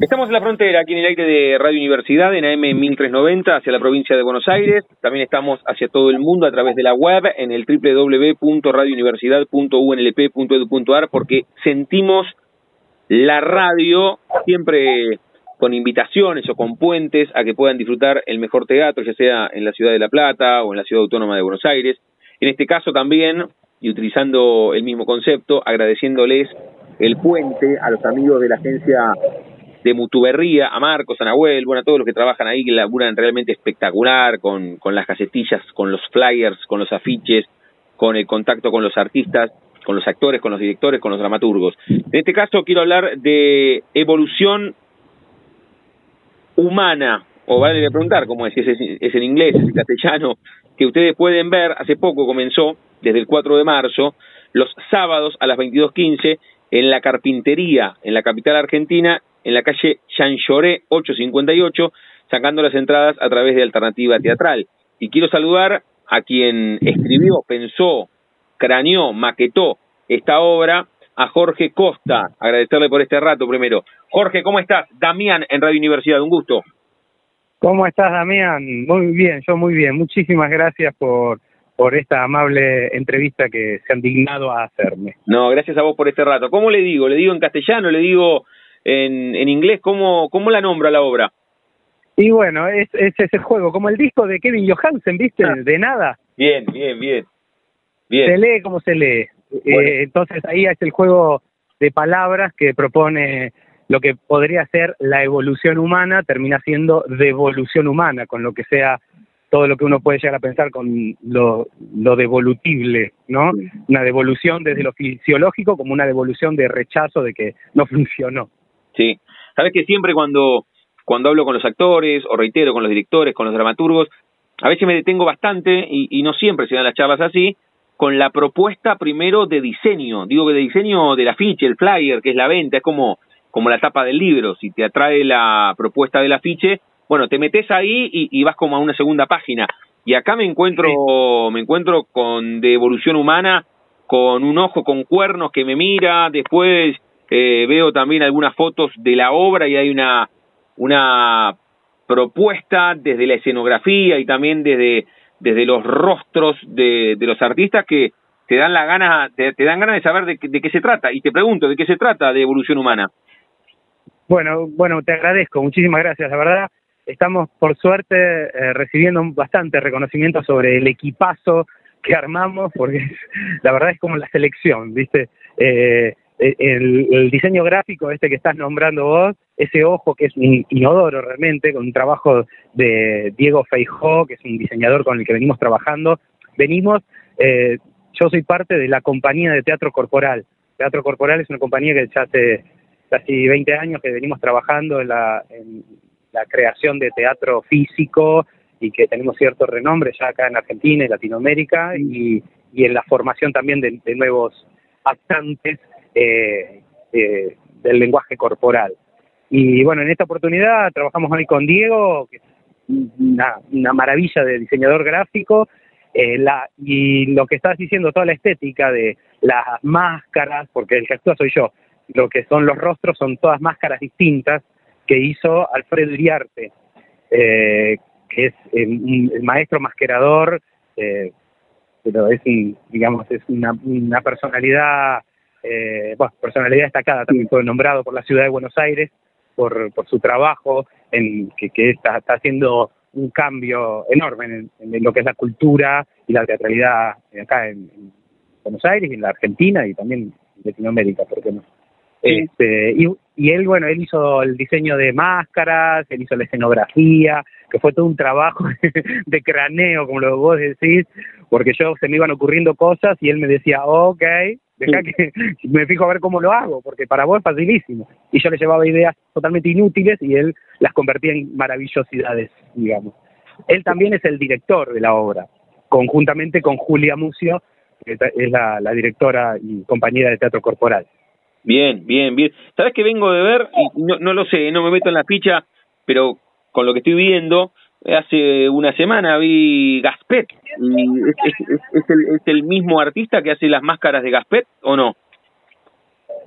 Estamos en la frontera, aquí en el aire de Radio Universidad, en AM 1390, hacia la provincia de Buenos Aires. También estamos hacia todo el mundo a través de la web, en el www.radiouniversidad.unlp.edu.ar, porque sentimos la radio siempre con invitaciones o con puentes a que puedan disfrutar el mejor teatro, ya sea en la ciudad de La Plata o en la ciudad autónoma de Buenos Aires. En este caso también, y utilizando el mismo concepto, agradeciéndoles el puente a los amigos de la agencia de Mutuberría, a Marcos, a Nahuel, bueno, a todos los que trabajan ahí, que laburan realmente espectacular, con, con las casetillas, con los flyers, con los afiches, con el contacto con los artistas, con los actores, con los directores, con los dramaturgos. En este caso quiero hablar de evolución humana, o vale preguntar, como es, es en inglés, es en castellano, que ustedes pueden ver, hace poco comenzó, desde el 4 de marzo, los sábados a las 22.15 en la carpintería, en la capital argentina, en la calle Chanchoré 858, sacando las entradas a través de Alternativa Teatral. Y quiero saludar a quien escribió, pensó, craneó, maquetó esta obra, a Jorge Costa. Agradecerle por este rato primero. Jorge, ¿cómo estás? Damián en Radio Universidad, un gusto. ¿Cómo estás, Damián? Muy bien, yo muy bien. Muchísimas gracias por, por esta amable entrevista que se han dignado a hacerme. No, gracias a vos por este rato. ¿Cómo le digo? ¿Le digo en castellano? ¿Le digo en, en inglés? ¿Cómo, ¿Cómo la nombra la obra? Y bueno, es, es ese juego, como el disco de Kevin Johansen, ¿viste? Ah. De nada. Bien, bien, bien. bien. Se lee como se lee. Eh, entonces ahí es el juego de palabras que propone lo que podría ser la evolución humana termina siendo devolución humana, con lo que sea todo lo que uno puede llegar a pensar con lo, lo devolutible, ¿no? Una devolución desde lo fisiológico como una devolución de rechazo de que no *laughs* funcionó. Sí, sabes que siempre cuando, cuando hablo con los actores, o reitero, con los directores, con los dramaturgos, a veces me detengo bastante, y, y no siempre se dan las charlas así, con la propuesta primero de diseño, digo que de diseño del afiche, el flyer, que es la venta, es como como la tapa del libro, si te atrae la propuesta del afiche, bueno, te metes ahí y, vas como a una segunda página. Y acá me encuentro, me encuentro con de evolución humana, con un ojo con cuernos que me mira, después eh, veo también algunas fotos de la obra y hay una, una propuesta desde la escenografía y también desde, desde los rostros de, de los artistas que te dan la gana, te, dan ganas de saber de, de, qué se trata. Y te pregunto, ¿de qué se trata de evolución humana? Bueno, bueno, te agradezco, muchísimas gracias. La verdad, estamos por suerte eh, recibiendo bastante reconocimiento sobre el equipazo que armamos, porque la verdad es como la selección, ¿viste? Eh, el, el, diseño gráfico este que estás nombrando vos, ese ojo que es un inodoro realmente, con un trabajo de Diego Feijó, que es un diseñador con el que venimos trabajando, venimos eh, yo soy parte de la compañía de Teatro Corporal. Teatro Corporal es una compañía que ya hace casi 20 años que venimos trabajando en la, creación de teatro físico y que tenemos cierto renombre ya acá en Argentina y Latinoamérica y, en la formación también de, de nuevos actantes eh, eh, del lenguaje corporal. Y bueno, en esta oportunidad trabajamos hoy con Diego, que es una, una maravilla de diseñador gráfico, eh, la, y lo que estás diciendo, toda la estética de las máscaras, porque el que actúa soy yo, lo que son los rostros son todas máscaras distintas que hizo Alfredo Iriarte, eh, que es el, el maestro masquerador, eh, pero es, un, digamos, es una, una personalidad, eh, bueno, personalidad destacada, también fue nombrado por la ciudad de Buenos Aires por, por su trabajo, en que, que está, está haciendo un cambio enorme en, lo que es la cultura y la teatralidad acá en, en, Buenos Aires y en la Argentina y también en Latinoamérica, ¿por qué no? Este, y, y él, bueno, él hizo el diseño de máscaras, él hizo la escenografía, que fue todo un trabajo *laughs* de craneo, como lo vos decís, porque yo se me iban ocurriendo cosas y él me decía, ok, deja que *laughs* me fijo a ver cómo lo hago, porque para vos es facilísimo. Y yo le llevaba ideas totalmente inútiles y él las convertía en maravillosidades, digamos. Él también es el director de la obra, conjuntamente con Julia Mucio, que es la, la directora y compañera de teatro corporal. Bien, bien, bien. ¿Sabes que vengo de ver? Y no, no lo sé, no me meto en la ficha, pero con lo que estoy viendo, hace una semana vi Gaspet. Y es, es, es, el, ¿Es el mismo artista que hace las máscaras de Gaspet o no?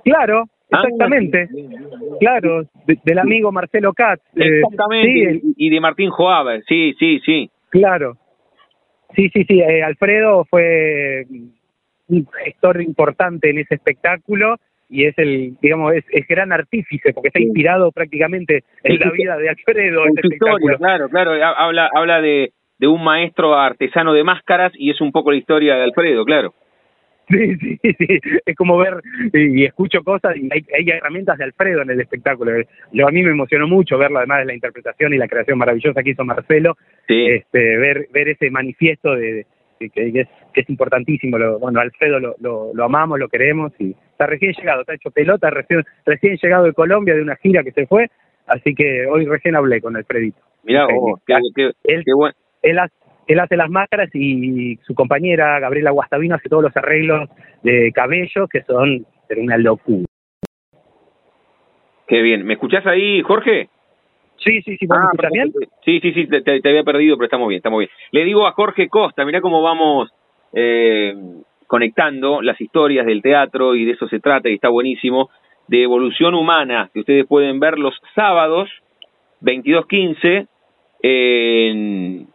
Claro, exactamente. Ah, claro, de, del amigo Marcelo Katz. Exactamente, eh, sí, y de Martín Joabe, sí, sí, sí. Claro. Sí, sí, sí, eh, Alfredo fue un gestor importante en ese espectáculo y es el, digamos, es, es gran artífice porque está inspirado prácticamente en la vida de Alfredo. En su historia, claro, claro, habla, habla de, de un maestro artesano de máscaras y es un poco la historia de Alfredo, claro. Sí, *laughs* sí, sí, es como ver y, escucho cosas y hay, hay, herramientas de Alfredo en el espectáculo. Yo a mí me emocionó mucho verlo, además de la interpretación y la creación maravillosa que hizo Marcelo, sí. este, ver ver ese manifiesto de, que, que, es, que es importantísimo. Lo, bueno, Alfredo lo, lo, lo amamos, lo queremos y está recién llegado, está hecho pelota, recién, recién llegado de Colombia de una gira que se fue, así que hoy recién hablé con Alfredito. Mirá vos, qué, qué, él, qué bueno. Él hace, él hace las máscaras y su compañera Gabriela Guastavino hace todos los arreglos de cabello que son una locura. Qué bien. ¿Me escuchás ahí, Jorge? Sí, sí, sí, ¿me ah, bien? Sí, sí, sí, te, te, había perdido, pero estamos bien, estamos bien. Le digo a Jorge Costa, mirá cómo vamos eh, conectando las historias del teatro y de eso se trata y está buenísimo, de evolución humana, que ustedes pueden ver los sábados 22.15 en,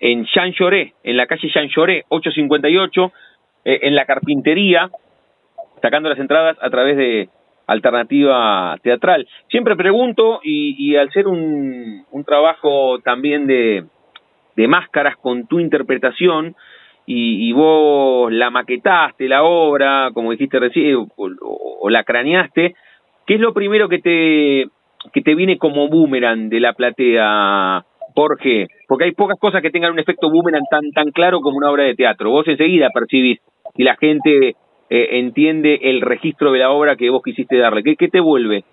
en Jean Lloré, en la calle Jean Lloré, 858, eh, en la carpintería, sacando las entradas a través de alternativa teatral. Siempre pregunto, y, y al ser un, un trabajo también de, de máscaras con tu interpretación, y, y, vos la maquetaste, la obra, como dijiste recién, o, la craneaste, ¿qué es lo primero que te, que te viene como boomerang de la platea, Jorge? Porque hay pocas cosas que tengan un efecto boomerang tan, tan claro como una obra de teatro. Vos enseguida percibís y la gente eh, entiende el registro de la obra que vos quisiste darle. ¿Qué, qué te vuelve?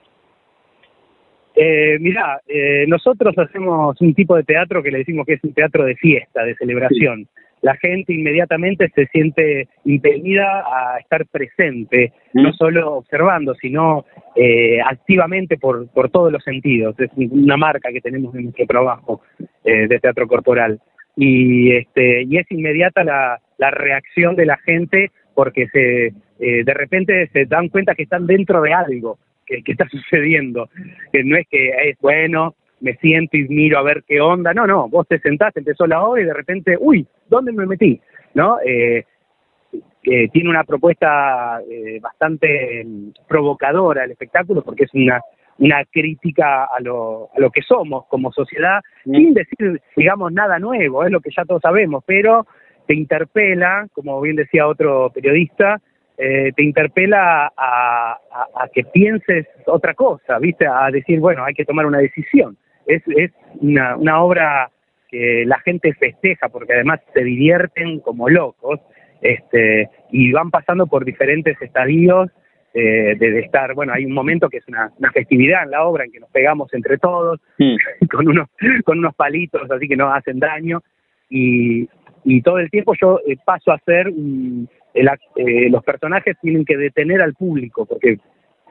Eh, mira, eh, nosotros hacemos un tipo de teatro que le decimos que es un teatro de fiesta, de celebración. La gente inmediatamente se siente impedida a estar presente, mm. no solo observando, sino eh, activamente por, por todos los sentidos. Es una marca que tenemos en nuestro trabajo eh, de teatro corporal. y este y es inmediata la, la reacción de la gente porque se eh, de repente se dan cuenta que están dentro de algo que, que está *laughs* sucediendo que no es que es bueno me siento y miro a ver qué onda no no vos te sentás empezó la obra y de repente uy dónde me metí no eh, eh, tiene una propuesta eh, bastante mm, provocadora el espectáculo porque es una una crítica a lo, a lo que somos como sociedad, sin decir, digamos, nada nuevo, es lo que ya todos sabemos, pero te interpela, como bien decía otro periodista, eh, te interpela a, a, que pienses otra cosa, ¿viste? A decir, bueno, hay que tomar una decisión. Es, es una, una obra que la gente festeja porque además se divierten como locos este, y van pasando por diferentes estadios eh, de, estar, bueno, hay un momento que es una, festividad en la obra en que nos pegamos entre todos *laughs* con unos con unos palitos así que no hacen daño y, y todo el tiempo yo eh, paso a ser eh, los personajes tienen que detener al público porque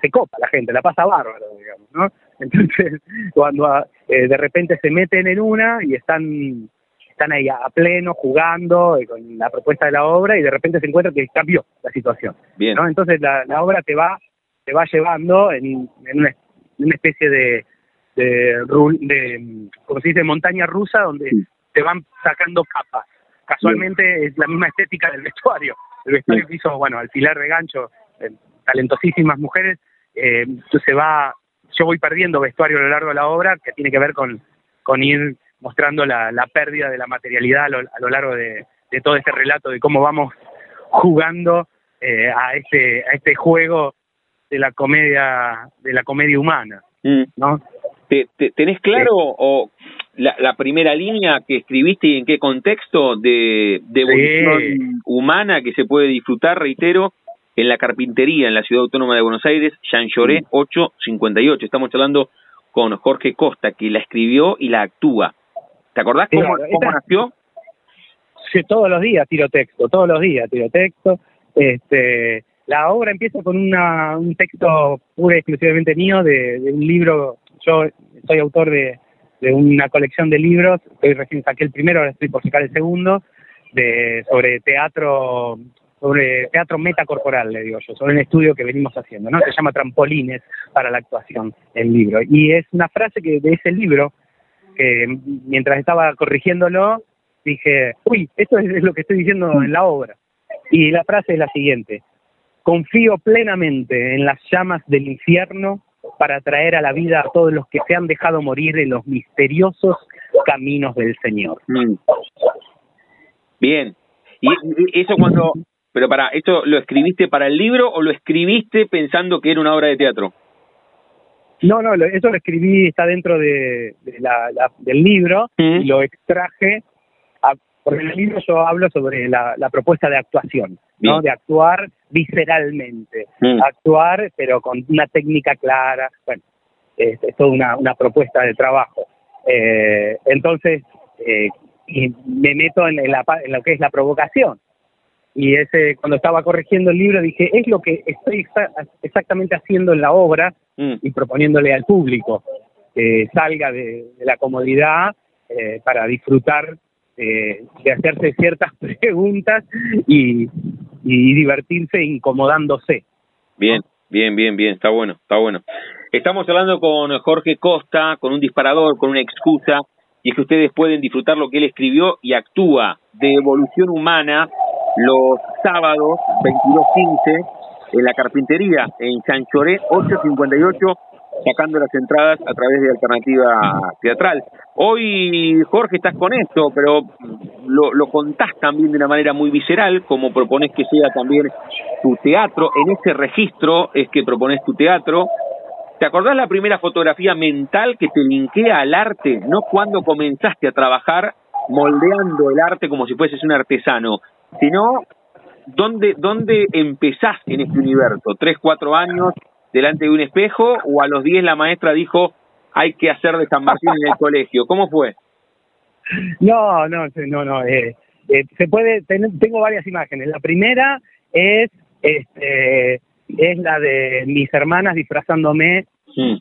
se copa la gente, la pasa bárbaro, digamos, ¿no? *laughs* Entonces, cuando de repente se meten en una y están están ahí a, pleno jugando eh, con la propuesta de la obra y de repente se encuentra que cambió la situación. Bien. ¿no? Entonces la, la obra te va te va llevando en, en una, especie de, de, de, como se dice, montaña rusa donde te van sacando capas. Casualmente es la misma estética del vestuario. El vestuario que hizo, bueno, alfilar de gancho, eh, talentosísimas mujeres, eh, se va, yo voy perdiendo vestuario a lo largo de la obra que tiene que ver con, con ir mostrando la, la pérdida de la materialidad a lo, a lo largo de, de, todo este relato de cómo vamos jugando eh, a este a este juego de la comedia de la comedia humana mm. no ¿Te, tenés claro o la, la, primera línea que escribiste y en qué contexto de, de evolución humana que se puede disfrutar reitero en la carpintería en la ciudad autónoma de Buenos Aires Jean Lloré 858 estamos hablando con Jorge Costa que la escribió y la actúa ¿Te acordás cómo, nació? Sí, todos los días tiro texto, todos los días tiro texto. Este, la obra empieza con una, un texto puro y exclusivamente mío de, un libro. Yo soy autor de, de una colección de libros. Estoy recién saqué el primero, ahora estoy por sacar el segundo, de sobre teatro sobre teatro metacorporal, le digo yo, sobre un estudio que venimos haciendo, ¿no? Se llama Trampolines para la actuación, el libro. Y es una frase que de ese libro que mientras estaba corrigiéndolo, dije, uy, esto es lo que estoy diciendo en la obra. Y la frase es la siguiente, confío plenamente en las llamas del infierno para traer a la vida a todos los que se han dejado morir en los misteriosos caminos del Señor. Mm. Bien. ¿Y eso cuando, pero para, ¿esto lo escribiste para el libro o lo escribiste pensando que era una obra de teatro? No, no, eso lo escribí, está dentro de, la, del libro y lo extraje, porque en el libro yo hablo sobre la, propuesta de actuación, ¿no? De actuar visceralmente, actuar pero con una técnica clara, bueno, es, toda una, una propuesta de trabajo. Eh, entonces, eh, y me meto en, la, en lo que es la provocación, y ese cuando estaba corrigiendo el libro dije es lo que estoy exactamente haciendo en la obra mm. y proponiéndole al público que salga de, la comodidad eh, para disfrutar de hacerse ciertas *laughs* preguntas y, y divertirse incomodándose bien bien bien bien está bueno está bueno estamos hablando con Jorge Costa con un disparador con una excusa y es que ustedes pueden disfrutar lo que él escribió y actúa de evolución humana los sábados 22.15 en la carpintería en Chanchoré 858 sacando las entradas a través de Alternativa Teatral. Hoy, Jorge, estás con esto, pero lo, lo contás también de una manera muy visceral, como propones que sea también tu teatro. En ese registro es que propones tu teatro. ¿Te acordás la primera fotografía mental que te linkea al arte? No cuando comenzaste a trabajar moldeando el arte como si fueses un artesano, sino dónde, dónde empezás en este universo, tres, cuatro años delante de un espejo o a los diez la maestra dijo hay que hacer de San Martín en el colegio, ¿cómo fue? No, no, no, no, eh, eh, se puede, tengo varias imágenes, la primera es, este, es la de mis hermanas disfrazándome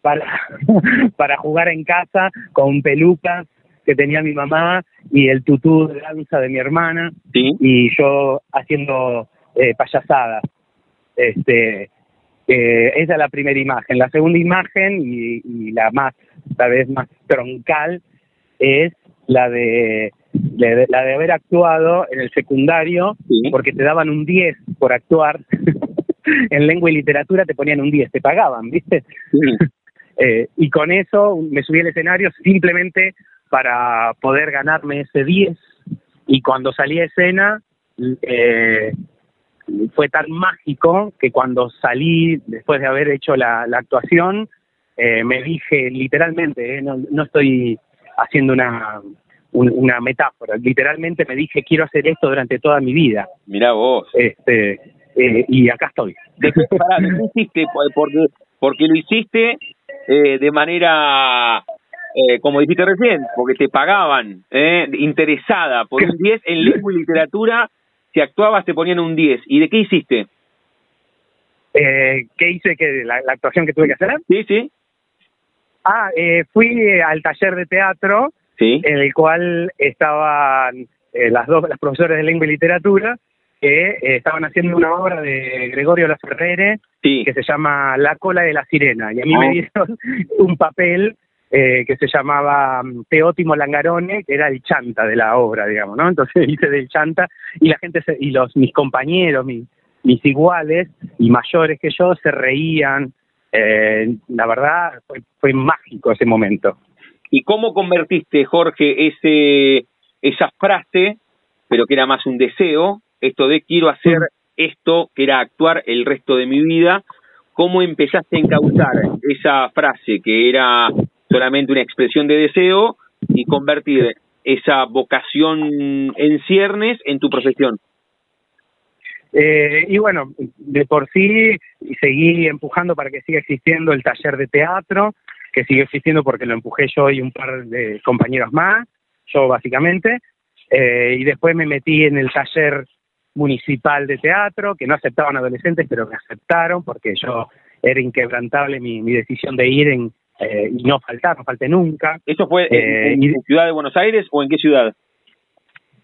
para, *laughs* para jugar en casa con pelucas que tenía mi mamá y el tutú de danza de mi hermana y yo haciendo eh, payasadas. Este, eh, esa es la primera imagen. La segunda imagen y, la más, tal vez más troncal, es la de, la de haber actuado en el secundario, porque te daban un 10 por actuar. *laughs* en lengua y literatura te ponían un 10, te pagaban, ¿viste? *laughs* Eh, y con eso me subí al escenario simplemente para poder ganarme ese 10. Y cuando salí a escena, eh, fue tan mágico que cuando salí, después de haber hecho la, actuación, eh, me dije literalmente, no, no estoy haciendo una, una metáfora, literalmente me dije quiero hacer esto durante toda mi vida. Mira vos. Este, eh, y acá estoy. ¿De qué, hiciste? *laughs* Porque, porque lo hiciste eh, de manera, eh, como dijiste recién, porque te pagaban, eh, interesada por un 10 en *laughs* lengua y literatura, si actuabas te ponían un 10. ¿Y de qué hiciste? Eh, ¿Qué hice? que la, actuación que tuve que hacer? Sí, sí. Ah, eh, fui al taller de teatro, ¿Sí? en el cual estaban las dos las profesores de lengua y literatura que eh, estaban haciendo una obra de Gregorio La Ferrere que se llama La cola de la sirena y a mí me oh. dieron *laughs* un papel eh, que se llamaba mm, Teótimo Langarone, que era el chanta de la obra, digamos, ¿no? Entonces *laughs* hice del chanta y la gente y los mis compañeros, mis, mis iguales y mayores que yo se reían. Eh, la verdad fue, fue mágico ese momento. ¿Y cómo convertiste, Jorge, ese esa frase, pero que era más un deseo, esto de quiero hacer esto, que era actuar el resto de mi vida, ¿cómo empezaste a encauzar esa frase que era solamente una expresión de deseo y convertir esa vocación en ciernes en tu profesión? Eh, y bueno, de por sí seguí empujando para que siga existiendo el taller de teatro, que sigue existiendo porque lo empujé yo y un par de compañeros más, yo básicamente, eh, y después me metí en el taller municipal de teatro, que no aceptaban adolescentes, pero me aceptaron porque yo era inquebrantable mi, mi decisión de ir en, eh, y no faltar, no falté nunca. ¿Eso fue en, eh, Ciudad de Buenos Aires o en qué ciudad?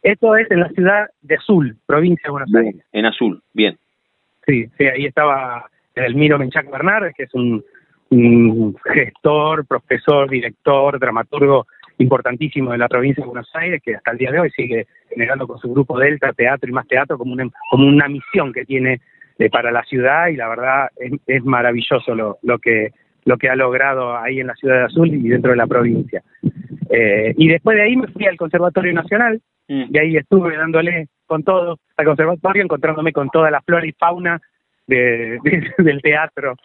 Esto es en la ciudad de Azul, provincia de Buenos Aires. En Azul, bien. Sí, sí, ahí estaba Elmiro Menchac Bernard, que es un, un gestor, profesor, director, dramaturgo importantísimo de la provincia de Buenos Aires, que hasta el día de hoy sigue generando con su grupo Delta Teatro y más Teatro como una, como una misión que tiene eh, para la ciudad y la verdad es, maravilloso lo, lo, que, lo que ha logrado ahí en la ciudad de Azul y dentro de la provincia. Eh, y después de ahí me fui al Conservatorio Nacional mm. y ahí estuve dándole con todo al conservatorio, encontrándome con toda la flora y fauna de, *laughs* del teatro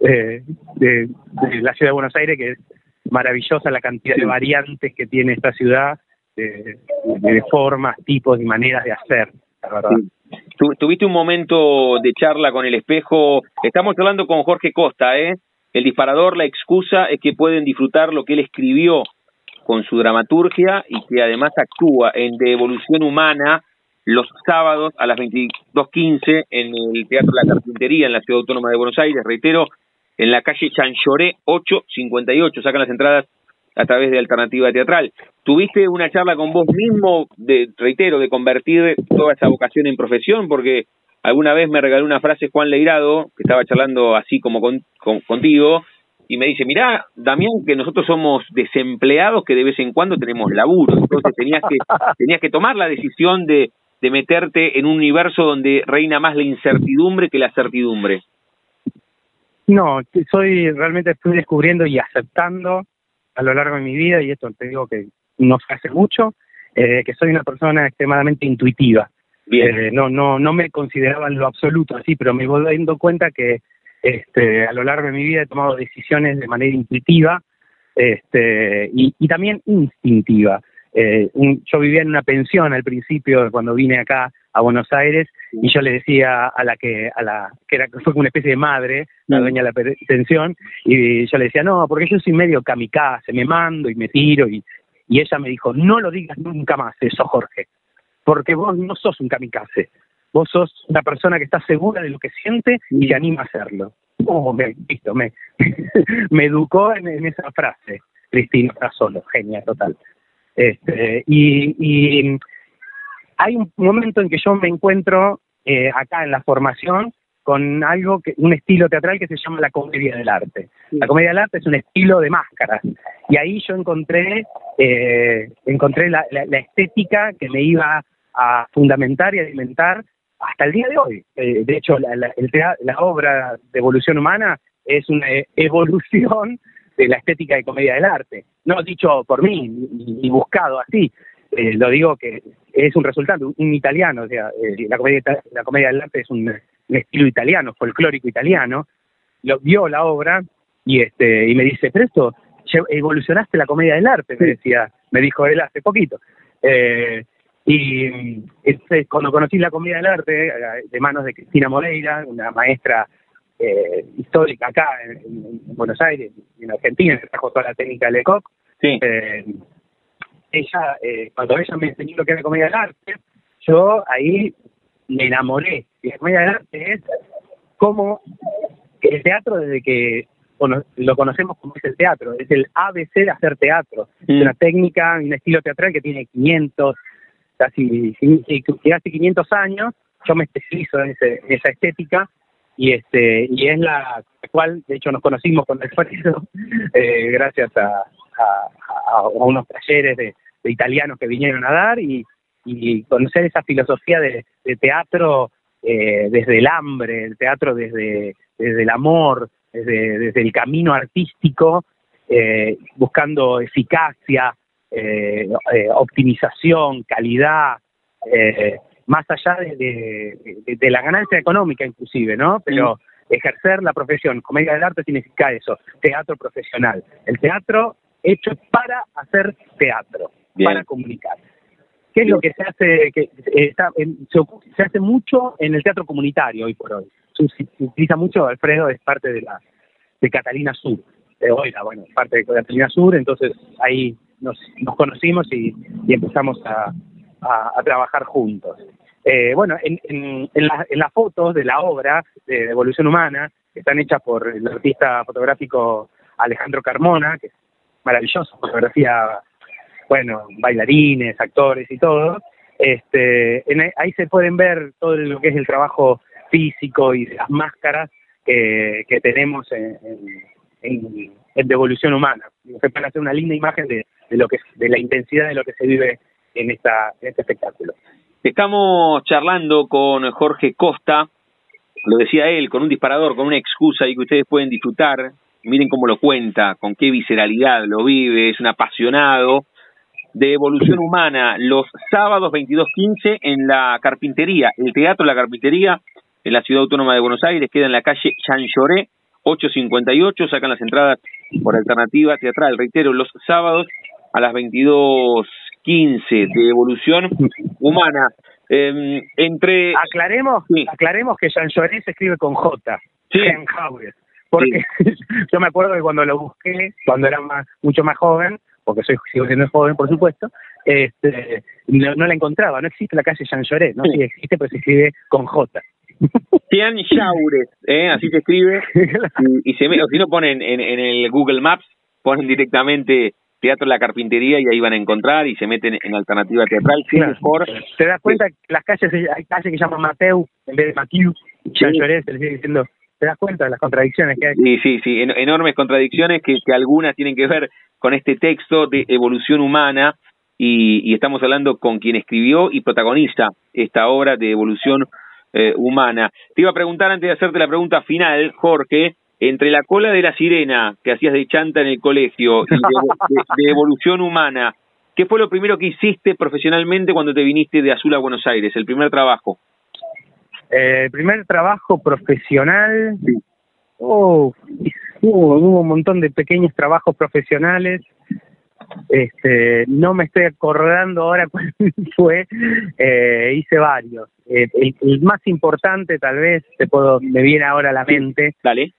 eh, de, de, la ciudad de Buenos Aires, que es maravillosa la cantidad de variantes que tiene esta ciudad, de, formas, tipos y maneras de hacer, la verdad. tuviste un momento de charla con el espejo. Estamos hablando con Jorge Costa, ¿eh? El disparador, la excusa es que pueden disfrutar lo que él escribió con su dramaturgia y que además actúa en De Evolución Humana los sábados a las 22.15 en el Teatro La Carpintería en la Ciudad Autónoma de Buenos Aires. Reitero, en la calle Chanchoré 858. Sacan las entradas a través de Alternativa Teatral. ¿Tuviste una charla con vos mismo, de, reitero, de convertir toda esa vocación en profesión? Porque alguna vez me regaló una frase Juan Leirado, que estaba charlando así como contigo, y me dice, mirá, Damián, que nosotros somos desempleados que de vez en cuando tenemos laburo. Entonces tenías que, *laughs* tenías que tomar la decisión de, de meterte en un universo donde reina más la incertidumbre que la certidumbre. No, soy realmente estoy descubriendo y aceptando a lo largo de mi vida, y esto te digo que no se hace mucho, eh, que soy una persona extremadamente intuitiva. Eh, no, no, no me consideraba en lo absoluto así, pero me voy dando cuenta que este, a lo largo de mi vida he tomado decisiones de manera intuitiva este, y, y también instintiva. Eh, yo vivía en una pensión al principio cuando vine acá a Buenos Aires y yo le decía a la que a la que era fue como una especie de madre la dueña de la pensión y yo le decía no porque yo soy medio kamikaze me mando y me tiro y y ella me dijo no lo digas nunca más eso Jorge porque vos no sos un kamikaze. Vos sos una persona que está segura de lo que siente y se anima a hacerlo. Oh, me, listo, me, *laughs* me educó en, esa frase. Cristina está solo. Genia total. Este, y, y hay un momento en que yo me encuentro eh, acá en la formación con algo que un estilo teatral que se llama la comedia del arte. La comedia del arte es un estilo de máscaras. Y ahí yo encontré eh, encontré la, estética que me iba a fundamentar y alimentar hasta el día de hoy. Eh, de hecho, la, la, la obra de evolución humana es una *laughs* evolución de la estética de comedia del arte. No dicho por mí, ni buscado así, eh, lo digo que es un resultado, un, italiano, o sea, eh, la, comedia, la comedia del arte es un, estilo italiano, folclórico italiano, lo vio la obra y este y me dice, pero esto, evolucionaste la comedia del arte, me decía, me dijo él hace poquito. Eh, y este, cuando conocí la comedia del arte, eh, de manos de Cristina Moreira, una maestra eh, histórica acá en, Buenos Aires, en Argentina, que trajo toda la técnica de Lecoq, sí. eh, ella, eh, cuando ella me enseñó lo que era comedia del arte, yo ahí me enamoré. Y la comedia del arte es como el teatro desde que lo conocemos como es el teatro, es el ABC de hacer teatro. Es una técnica, un estilo teatral que tiene 500, casi, casi 500 años. Yo me especializo en, esa estética y este y es la cual de hecho nos conocimos con el *laughs* eh, gracias a, a, unos talleres de, italianos que vinieron a dar y, conocer esa filosofía de, teatro eh, desde el hambre, el teatro desde, desde el amor, desde, desde el camino artístico, eh, buscando eficacia, eh, optimización, calidad, más allá de, de, la ganancia económica inclusive, ¿no? Pero ejercer la profesión, comedia del arte significa eso, teatro profesional. El teatro hecho para hacer teatro, para comunicar. ¿Qué es lo que se hace? que está, se, hace mucho en el teatro comunitario hoy por hoy. Se, utiliza mucho, Alfredo es parte de la de Catalina Sur, de Oiga, bueno, parte de Catalina Sur, entonces ahí nos, nos conocimos y, empezamos a, trabajar juntos. Eh, bueno, en, en, en, en las fotos de la obra de Evolución Humana, que están hechas por el artista fotográfico Alejandro Carmona, que es maravilloso, fotografía, bueno, bailarines, actores y todo. Este, ahí se pueden ver todo lo que es el trabajo físico y las máscaras que, que tenemos en, en, en, devolución humana. Se puede hacer una linda imagen de, de, lo que de la intensidad de lo que se vive en esta en este espectáculo. Estamos charlando con Jorge Costa, lo decía él, con un disparador, con una excusa y que ustedes pueden disfrutar. Miren cómo lo cuenta, con qué visceralidad lo vive, es un apasionado de evolución humana, los sábados 22.15 en la carpintería, el Teatro La Carpintería, en la Ciudad Autónoma de Buenos Aires, queda en la calle Jean Lloré, 858, sacan las entradas por alternativa teatral, reitero, los sábados a las 22.15 de evolución humana. Eh, entre aclaremos, aclaremos que se escribe con J. Sí. Porque *laughs* yo me acuerdo que cuando lo busqué, cuando era más, mucho más joven, porque soy sigo siendo joven, por supuesto, este, no, la encontraba. No existe la calle Lloret, ¿no? Sí existe, pero se escribe con J. Jean Jaures, ¿eh? así se escribe. *laughs* Y, se o si no ponen en, en el Google Maps, ponen directamente Teatro La Carpintería y ahí van a encontrar y se meten en alternativa teatral. Te das cuenta que las calles, hay calles que llaman Mateu en vez de se le sigue diciendo te das cuenta de las contradicciones que hay. Sí, sí, sí, enormes contradicciones que, que algunas tienen que ver con este texto de evolución humana y, estamos hablando con quien escribió y protagoniza esta obra de evolución eh, humana. Te iba a preguntar antes de hacerte la pregunta final, Jorge, entre la cola de la sirena que hacías de chanta en el colegio y de, evolución humana, ¿qué fue lo primero que hiciste profesionalmente cuando te viniste de Azul a Buenos Aires, el primer trabajo? el primer trabajo profesional, oh, hubo, un montón de pequeños trabajos profesionales. Este, no me estoy acordando ahora *laughs* cuál fue, eh, hice varios. Eh, el, más importante tal vez, te puedo, me viene ahora a la mente,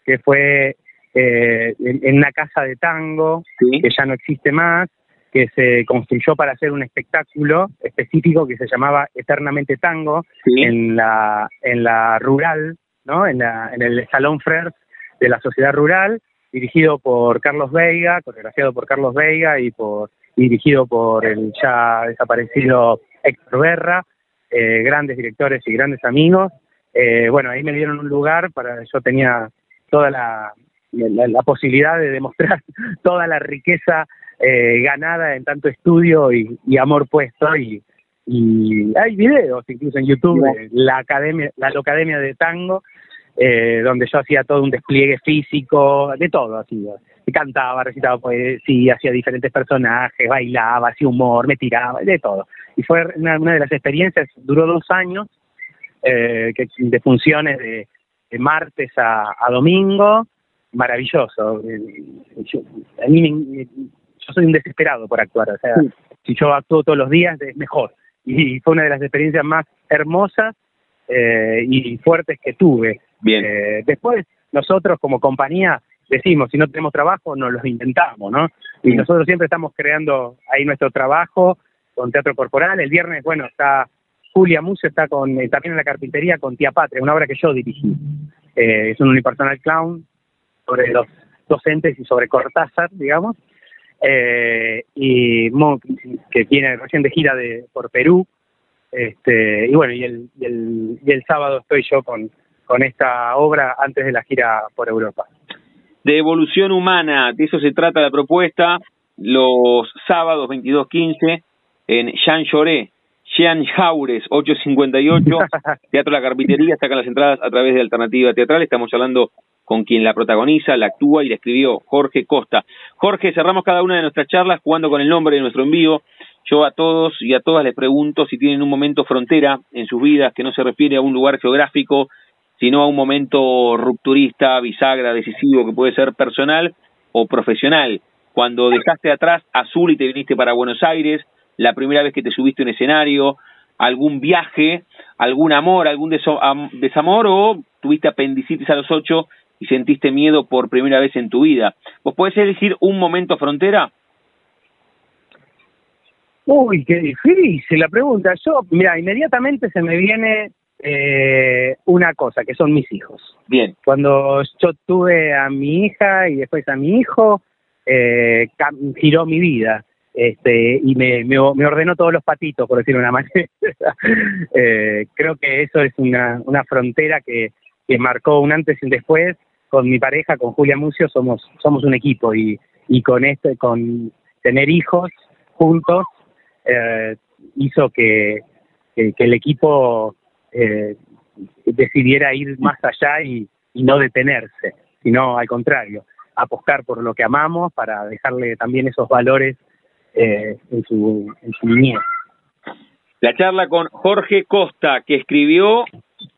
que fue eh, en, una casa de tango, que ya no existe más, que se construyó para hacer un espectáculo específico que se llamaba Eternamente Tango en la en la rural, ¿no? En, la, en el Salón Frers de la Sociedad Rural, dirigido por Carlos Veiga, coreografiado por Carlos Veiga y por dirigido por el ya desaparecido Héctor Berra, eh, grandes directores y grandes amigos. Eh, bueno, ahí me dieron un lugar para, yo tenía toda la, la, posibilidad de demostrar *laughs* toda la riqueza eh, ganada en tanto estudio y, amor puesto y, y, hay videos incluso en YouTube de la academia la academia de tango eh, donde yo hacía todo un despliegue físico de todo así cantaba recitaba poesía hacía diferentes personajes bailaba hacía humor me tiraba de todo y fue una, de las experiencias duró dos años eh, que, de funciones de, martes a, domingo maravilloso yo, a mí yo soy un desesperado por actuar, o sea, si yo actúo todos los días es mejor. Y fue una de las experiencias más hermosas eh, y fuertes que tuve. Bien. Eh, después, nosotros como compañía decimos, si no tenemos trabajo, nos los inventamos, ¿no? Y nosotros siempre estamos creando ahí nuestro trabajo con teatro corporal. El viernes, bueno, está Julia Musso, está con eh, también en la carpintería con Tía Patria, una obra que yo dirigí. es un unipersonal clown sobre los docentes y sobre Cortázar, digamos eh, y que viene recién de gira de por Perú este y bueno y el, y el, y el sábado estoy yo con con esta obra antes de la gira por Europa de evolución humana de eso se trata la propuesta los sábados 22:15 en Jean Lloré Jean Jaures 858 *laughs* Teatro La Carpintería sacan las entradas a través de Alternativa Teatral estamos hablando con quien la protagoniza, la actúa y la escribió Jorge Costa. Jorge, cerramos cada una de nuestras charlas jugando con el nombre de nuestro envío. Yo a todos y a todas les pregunto si tienen un momento frontera en sus vidas que no se refiere a un lugar geográfico, sino a un momento rupturista, bisagra, decisivo, que puede ser personal o profesional. Cuando dejaste atrás Azul y te viniste para Buenos Aires, la primera vez que te subiste a un escenario, algún viaje, algún amor, algún desamor o tuviste apendicitis a los ocho y sentiste miedo por primera vez en tu vida. ¿Vos podés elegir un momento frontera? Uy, qué difícil la pregunta. Yo, mira, inmediatamente se me viene eh, una cosa, que son mis hijos. Bien. Cuando yo tuve a mi hija y después a mi hijo, eh, giró mi vida. Este, y me, me, ordenó todos los patitos, por decirlo de una *laughs* manera. eh, creo que eso es una, una frontera que, que marcó un antes y un después con mi pareja, con Julia Mucio, somos, somos un equipo y, y con este, con tener hijos juntos, eh, hizo que, que, el equipo eh, decidiera ir más allá y, no detenerse, sino al contrario, apostar por lo que amamos para dejarle también esos valores eh, en, su, en su niñez. La charla con Jorge Costa, que escribió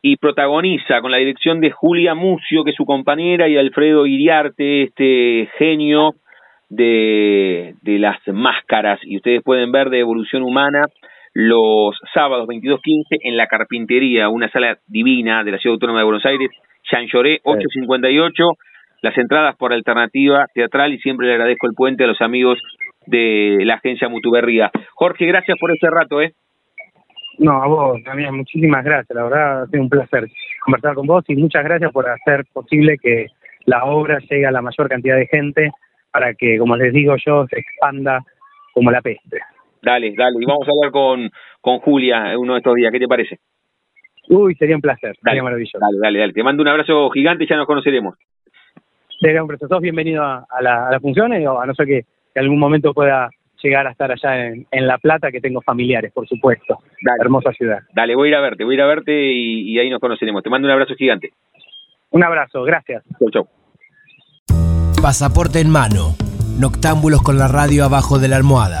y protagoniza con la dirección de Julia Mucio, que es su compañera, y Alfredo Iriarte, este genio de las máscaras. Y ustedes pueden ver de Evolución Humana los sábados 22.15 en La Carpintería, una sala divina de la Ciudad Autónoma de Buenos Aires, Jean Lloré, 858. Las entradas por alternativa teatral y siempre le agradezco el puente a los amigos de la agencia Mutuberría. Jorge, gracias por este rato, ¿eh? No, a vos también, muchísimas gracias. La verdad ha sido un placer conversar con vos y muchas gracias por hacer posible que la obra llegue a la mayor cantidad de gente para que, como les digo yo, se expanda como la peste. Dale, dale. Y vamos a hablar con, con Julia uno de estos días. ¿Qué te parece? Uy, sería un placer. sería maravilloso. Dale, dale, dale. Te mando un abrazo gigante y ya nos conoceremos. Sería un placer. Sos bienvenido a, la, a la función, eh, a no ser que, que algún momento pueda llegar a estar allá en, en La Plata, que tengo familiares, por supuesto. Hermosa ciudad. Dale, voy a ir a verte, voy a ir a verte y, ahí nos conoceremos. Te mando un abrazo gigante. Un abrazo, gracias. Chau, chau. Pasaporte en mano. Noctámbulos con la radio abajo de la almohada.